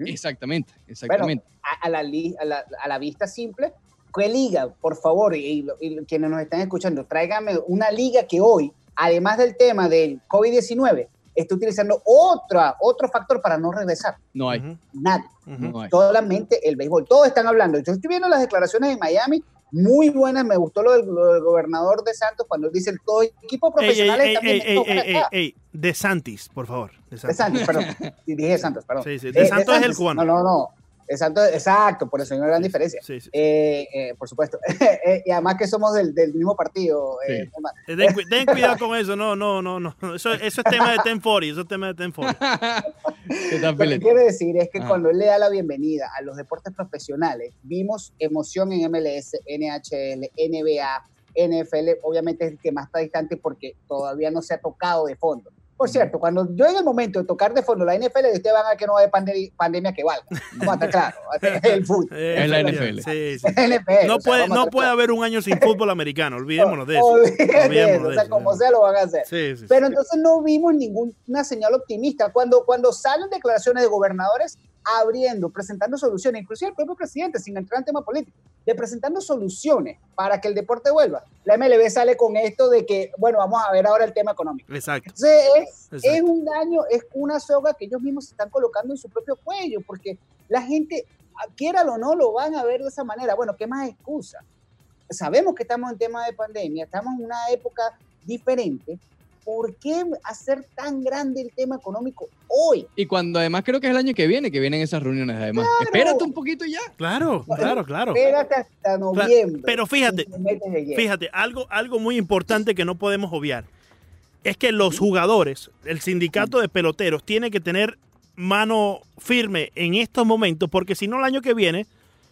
Exactamente, exactamente. a, a la, li- a, la, a la vista simple, ¿qué liga, por favor, y, y- y quienes nos están escuchando, tráigame una liga que hoy, además del tema del COVID-19, esté utilizando otra, otro factor para no regresar? No hay. No hay. Solamente el béisbol. Todos están hablando. Yo estoy viendo las declaraciones de Miami, muy buenas. Me gustó lo del, lo del gobernador de Santos cuando él dice: todos equipos Ey, ey, ey, también ey, ey, estos para ey, acá". ey, ey, De Santis, por favor. De De Santis. Santos, perdón. Dije de Santos, perdón. Sí, sí, Eh, de Santos es el Santos. cubano. No, no, no. De Santos, exacto, por eso hay una gran diferencia. Sí, sí. Eh, eh, por supuesto. Eh, y además que somos del, del mismo partido. eh, Sí. Eh, Ten, cu- ten cuidado con eso, no, no, no, no. Eso, eso es tema de 1040, eso es tema de 1040. ¿Qué tal, Lo que quiero decir es que Ajá. cuando él le da la bienvenida a los deportes profesionales, vimos emoción en MLS, NHL, NBA, NFL, obviamente es el que más está distante porque todavía no se ha tocado de fondo. Por cierto, cuando yo en el momento de tocar de fondo la NFL, ustedes van a ver que no va a haber pande- pandemia que valga. Vamos a estar claros. El fútbol. Es la NFL. Sí, sí. NFL, No o sea, puede, no puede haber un año sin fútbol americano, olvidémonos de eso. Olvídate de Olvidémonos eso, de o sea, como sea lo van a hacer. Sí, sí, Pero entonces no vimos ninguna señal optimista. Cuando, cuando salen declaraciones de gobernadores abriendo, presentando soluciones, inclusive el propio presidente, sin entrar en tema político, de presentando soluciones para que el deporte vuelva. La MLB sale con esto de que, bueno, vamos a ver ahora el tema económico. Exacto. Entonces es, Exacto. es un daño, es una soga que ellos mismos se están colocando en su propio cuello, porque la gente, quiera o no, lo van a ver de esa manera. Bueno, ¿qué más excusa? Sabemos que estamos en tema de pandemia, estamos en una época diferente. ¿Por qué hacer tan grande el tema económico hoy? Y cuando además creo que es el año que viene que vienen esas reuniones, además. Espérate un poquito ya. Claro, claro, claro. Espérate hasta noviembre. pero fíjate. Fíjate, algo, algo muy importante que no podemos obviar es que los jugadores, el sindicato de peloteros, tiene que tener mano firme en estos momentos, porque si no, el año que viene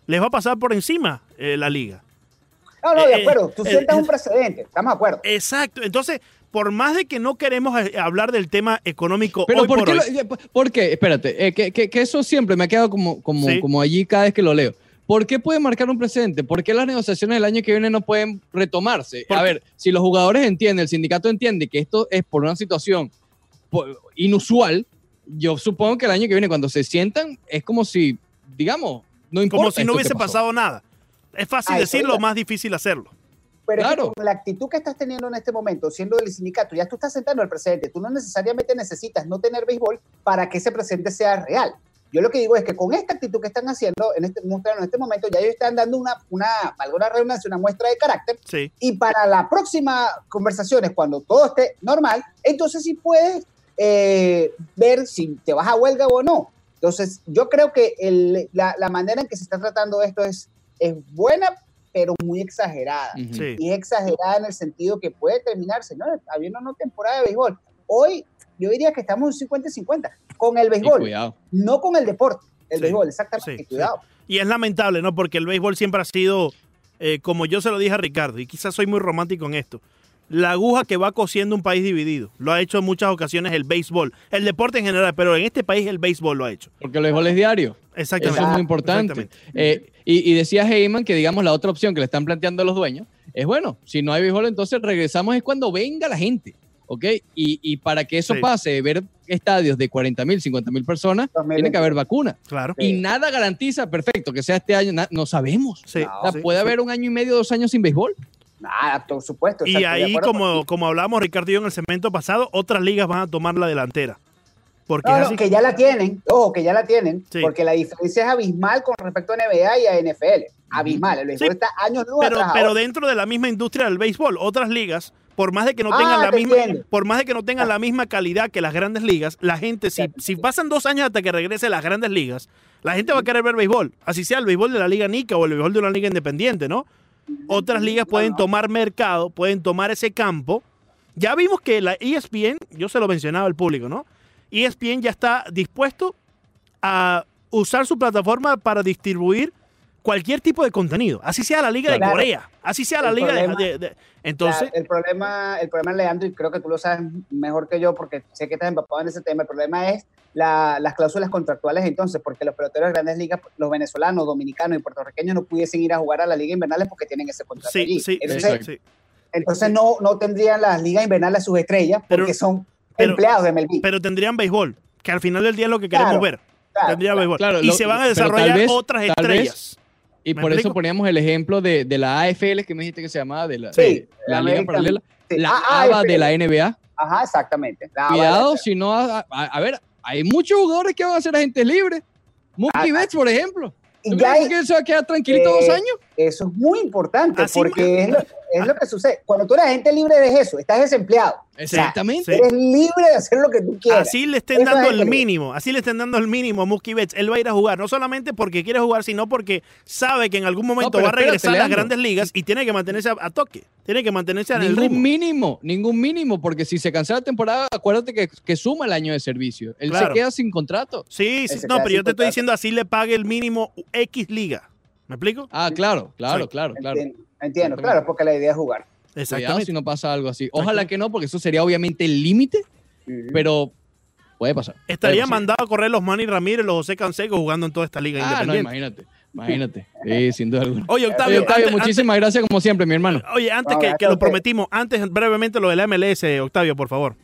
les va a pasar por encima eh, la liga. No, no, de eh, acuerdo. Tú eh, sientas eh, un precedente. Estamos de acuerdo. Exacto. Entonces, por más de que no queremos eh, hablar del tema económico Pero hoy ¿por, por qué? hoy, lo- ¿por qué? Espérate, eh, que, que- que eso siempre me ha quedado como, como, Sí. como allí cada vez que lo leo. ¿Por qué puede marcar un precedente? ¿Por qué las negociaciones del año que viene no pueden retomarse? A ver, si los jugadores entienden, el sindicato entiende que esto es por una situación inusual, yo supongo que el año que viene, cuando se sientan, es como si, digamos, no importa. Como si no hubiese pasado nada. Es fácil decirlo, más difícil hacerlo. Pero es que Claro. con la actitud que estás teniendo en este momento, siendo del sindicato, ya tú estás sentando el precedente. Tú no necesariamente necesitas no tener béisbol para que ese precedente sea real. Yo lo que digo es que con esta actitud que están haciendo en este, en este momento, ya ellos están dando una, una, alguna redundancia, una muestra de carácter. Sí. Y para la próxima conversaciones, cuando todo esté normal, entonces sí puedes eh, ver si te vas a huelga o no. Entonces, yo creo que el- la, la manera en que se está tratando esto es, es buena, pero muy exagerada. Sí. Y es exagerada en el sentido que puede terminar, señores, habiendo una temporada de béisbol. Hoy yo diría que estamos en 50 y 50 con el béisbol, cuidado. no con el deporte. El Sí, béisbol, exactamente. sí, sí. cuidado. Y es lamentable, ¿no? Porque el béisbol siempre ha sido, eh, como yo se lo dije a Ricardo, y quizás soy muy romántico en esto, la aguja que va cosiendo un país dividido. Lo ha hecho en muchas ocasiones el béisbol, el deporte en general, pero en este país el béisbol lo ha hecho. Porque el béisbol es diario. Exactamente. Eso es muy importante. Exactamente. Eh, y, y decía Heyman que, digamos, la otra opción que le están planteando a los dueños es, bueno, si no hay béisbol, entonces regresamos es cuando venga la gente, ¿ok? Y, y para que eso Sí. pase, de ver estadios de 40 mil, 50 mil personas, 2020. tiene que haber vacuna. Claro. Sí. Y nada garantiza, perfecto, que sea este año, na- no sabemos. Sí, O sea, sí, puede sí. haber un año y medio, dos años sin béisbol. Nada, por supuesto. Y exacto, ahí, como, como hablamos Ricardo y yo en el segmento pasado, otras ligas van a tomar la delantera. Porque No, es no, así. que ya la tienen, ojo, que ya la tienen, Sí. porque la diferencia es abismal con respecto a NBA y a NFL. Abismal, el béisbol Sí, está años luz pero, atrás pero ahora. dentro de la misma industria del béisbol, otras ligas, por más de que no Ah, tengan la te misma, entiendo. por más de que no tengan la misma calidad que las grandes ligas, la gente, si, si pasan dos años hasta que regrese las grandes ligas, la gente va a querer ver béisbol, así sea el béisbol de la liga Nica o el béisbol de una liga independiente, ¿no? Otras ligas pueden tomar mercado, pueden tomar ese campo. Ya vimos que la ESPN, yo se lo mencionaba al público, ¿no? ESPN ya está dispuesto a usar su plataforma para distribuir cualquier tipo de contenido, así sea la liga de. Corea, así sea la El liga de, problema- de- de- entonces, el problema, el problema, Leandro, y creo que tú lo sabes mejor que yo porque sé que estás empapado en ese tema, el problema es la- las cláusulas contractuales entonces, porque los peloteros de grandes ligas, los venezolanos, dominicanos y puertorriqueños no pudiesen ir a jugar a la liga invernales porque tienen ese contrato sí, allí. sí, Entonces, sí, entonces no, no tendrían las ligas invernales sus estrellas porque Pero- son pero- empleados de MLB. pero tendrían béisbol, que al final del día es lo que queremos Claro, ver, Claro, tendría claro. béisbol. Claro, y lo- se van a desarrollar vez- otras tal vez- estrellas. Y ¿Me por explico? eso poníamos el ejemplo de, de la AFL, que me dijiste que se llamaba, de la, Sí, de la la Liga Paralela, Sí. la Ah, ah, ABA de la NBA. Ajá, exactamente. La- Cuidado, si no, a, a- a ver, hay muchos jugadores que van a ser agentes libres. Mookie Ah, Betts, por ejemplo. y ¿Tú ya crees hay- que él se va a quedar tranquilito Eh, dos años? Eso es muy importante Así porque es lo, es lo que sucede. Cuando tú eres agente libre de eso, estás desempleado. Exactamente. sí. Eres libre de hacer lo que tú quieras. Así le estén Eso dando es el mínimo, así le estén dando el mínimo a Mookie Betts. Él va a ir a jugar, no solamente porque quiere jugar, sino porque sabe que en algún momento va a espérate, regresar a las grandes ligas y tiene que mantenerse a, a toque, tiene que mantenerse en el Ningún ritmo. mínimo, ningún mínimo, porque si se cancela la temporada, acuérdate que, que suma el año de servicio. Él Claro. se queda sin contrato. Sí, sí, no, pero yo te estoy diciendo así le pague el mínimo X liga. ¿Me explico? Ah, claro, claro, Sí. claro, claro. Entiendo, claro, porque la idea es jugar. Cuidado Exactamente. si no pasa algo así. Ojalá que no, porque eso sería obviamente el límite, pero puede pasar. puede Estaría pasar. mandado a correr los Manny Ramírez, los José Canseco jugando en toda esta liga Ah, no, independiente. imagínate. Imagínate. Sí, sin duda alguna. Oye, Oye, Octavio, antes- muchísimas gracias como siempre, mi hermano. oye, antes No, que, que lo prometimos, antes brevemente lo del MLS, Octavio, por favor.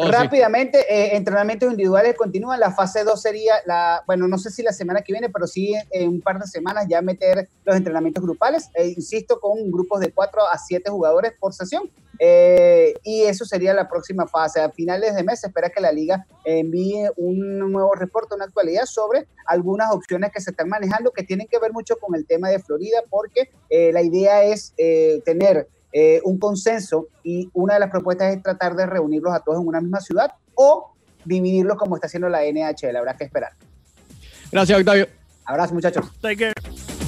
Oh. Rápidamente, eh, entrenamientos individuales continúan. La fase 2 sería, la, bueno, no sé si la semana que viene, pero sí en un par de semanas ya meter los entrenamientos grupales. Eh, insisto, con grupos de 4 a 7 jugadores por sesión. Eh, y eso sería la próxima fase. A finales de mes espera que la liga envíe un nuevo reporte, una actualidad sobre algunas opciones que se están manejando que tienen que ver mucho con el tema de Florida, porque eh, la idea es eh, tener eh, un consenso y una de las propuestas es tratar de reunirlos a todos en una misma ciudad o dividirlos como está haciendo la NHL. Habrá que esperar. Gracias, Octavio. Abrazo, muchachos. Take care.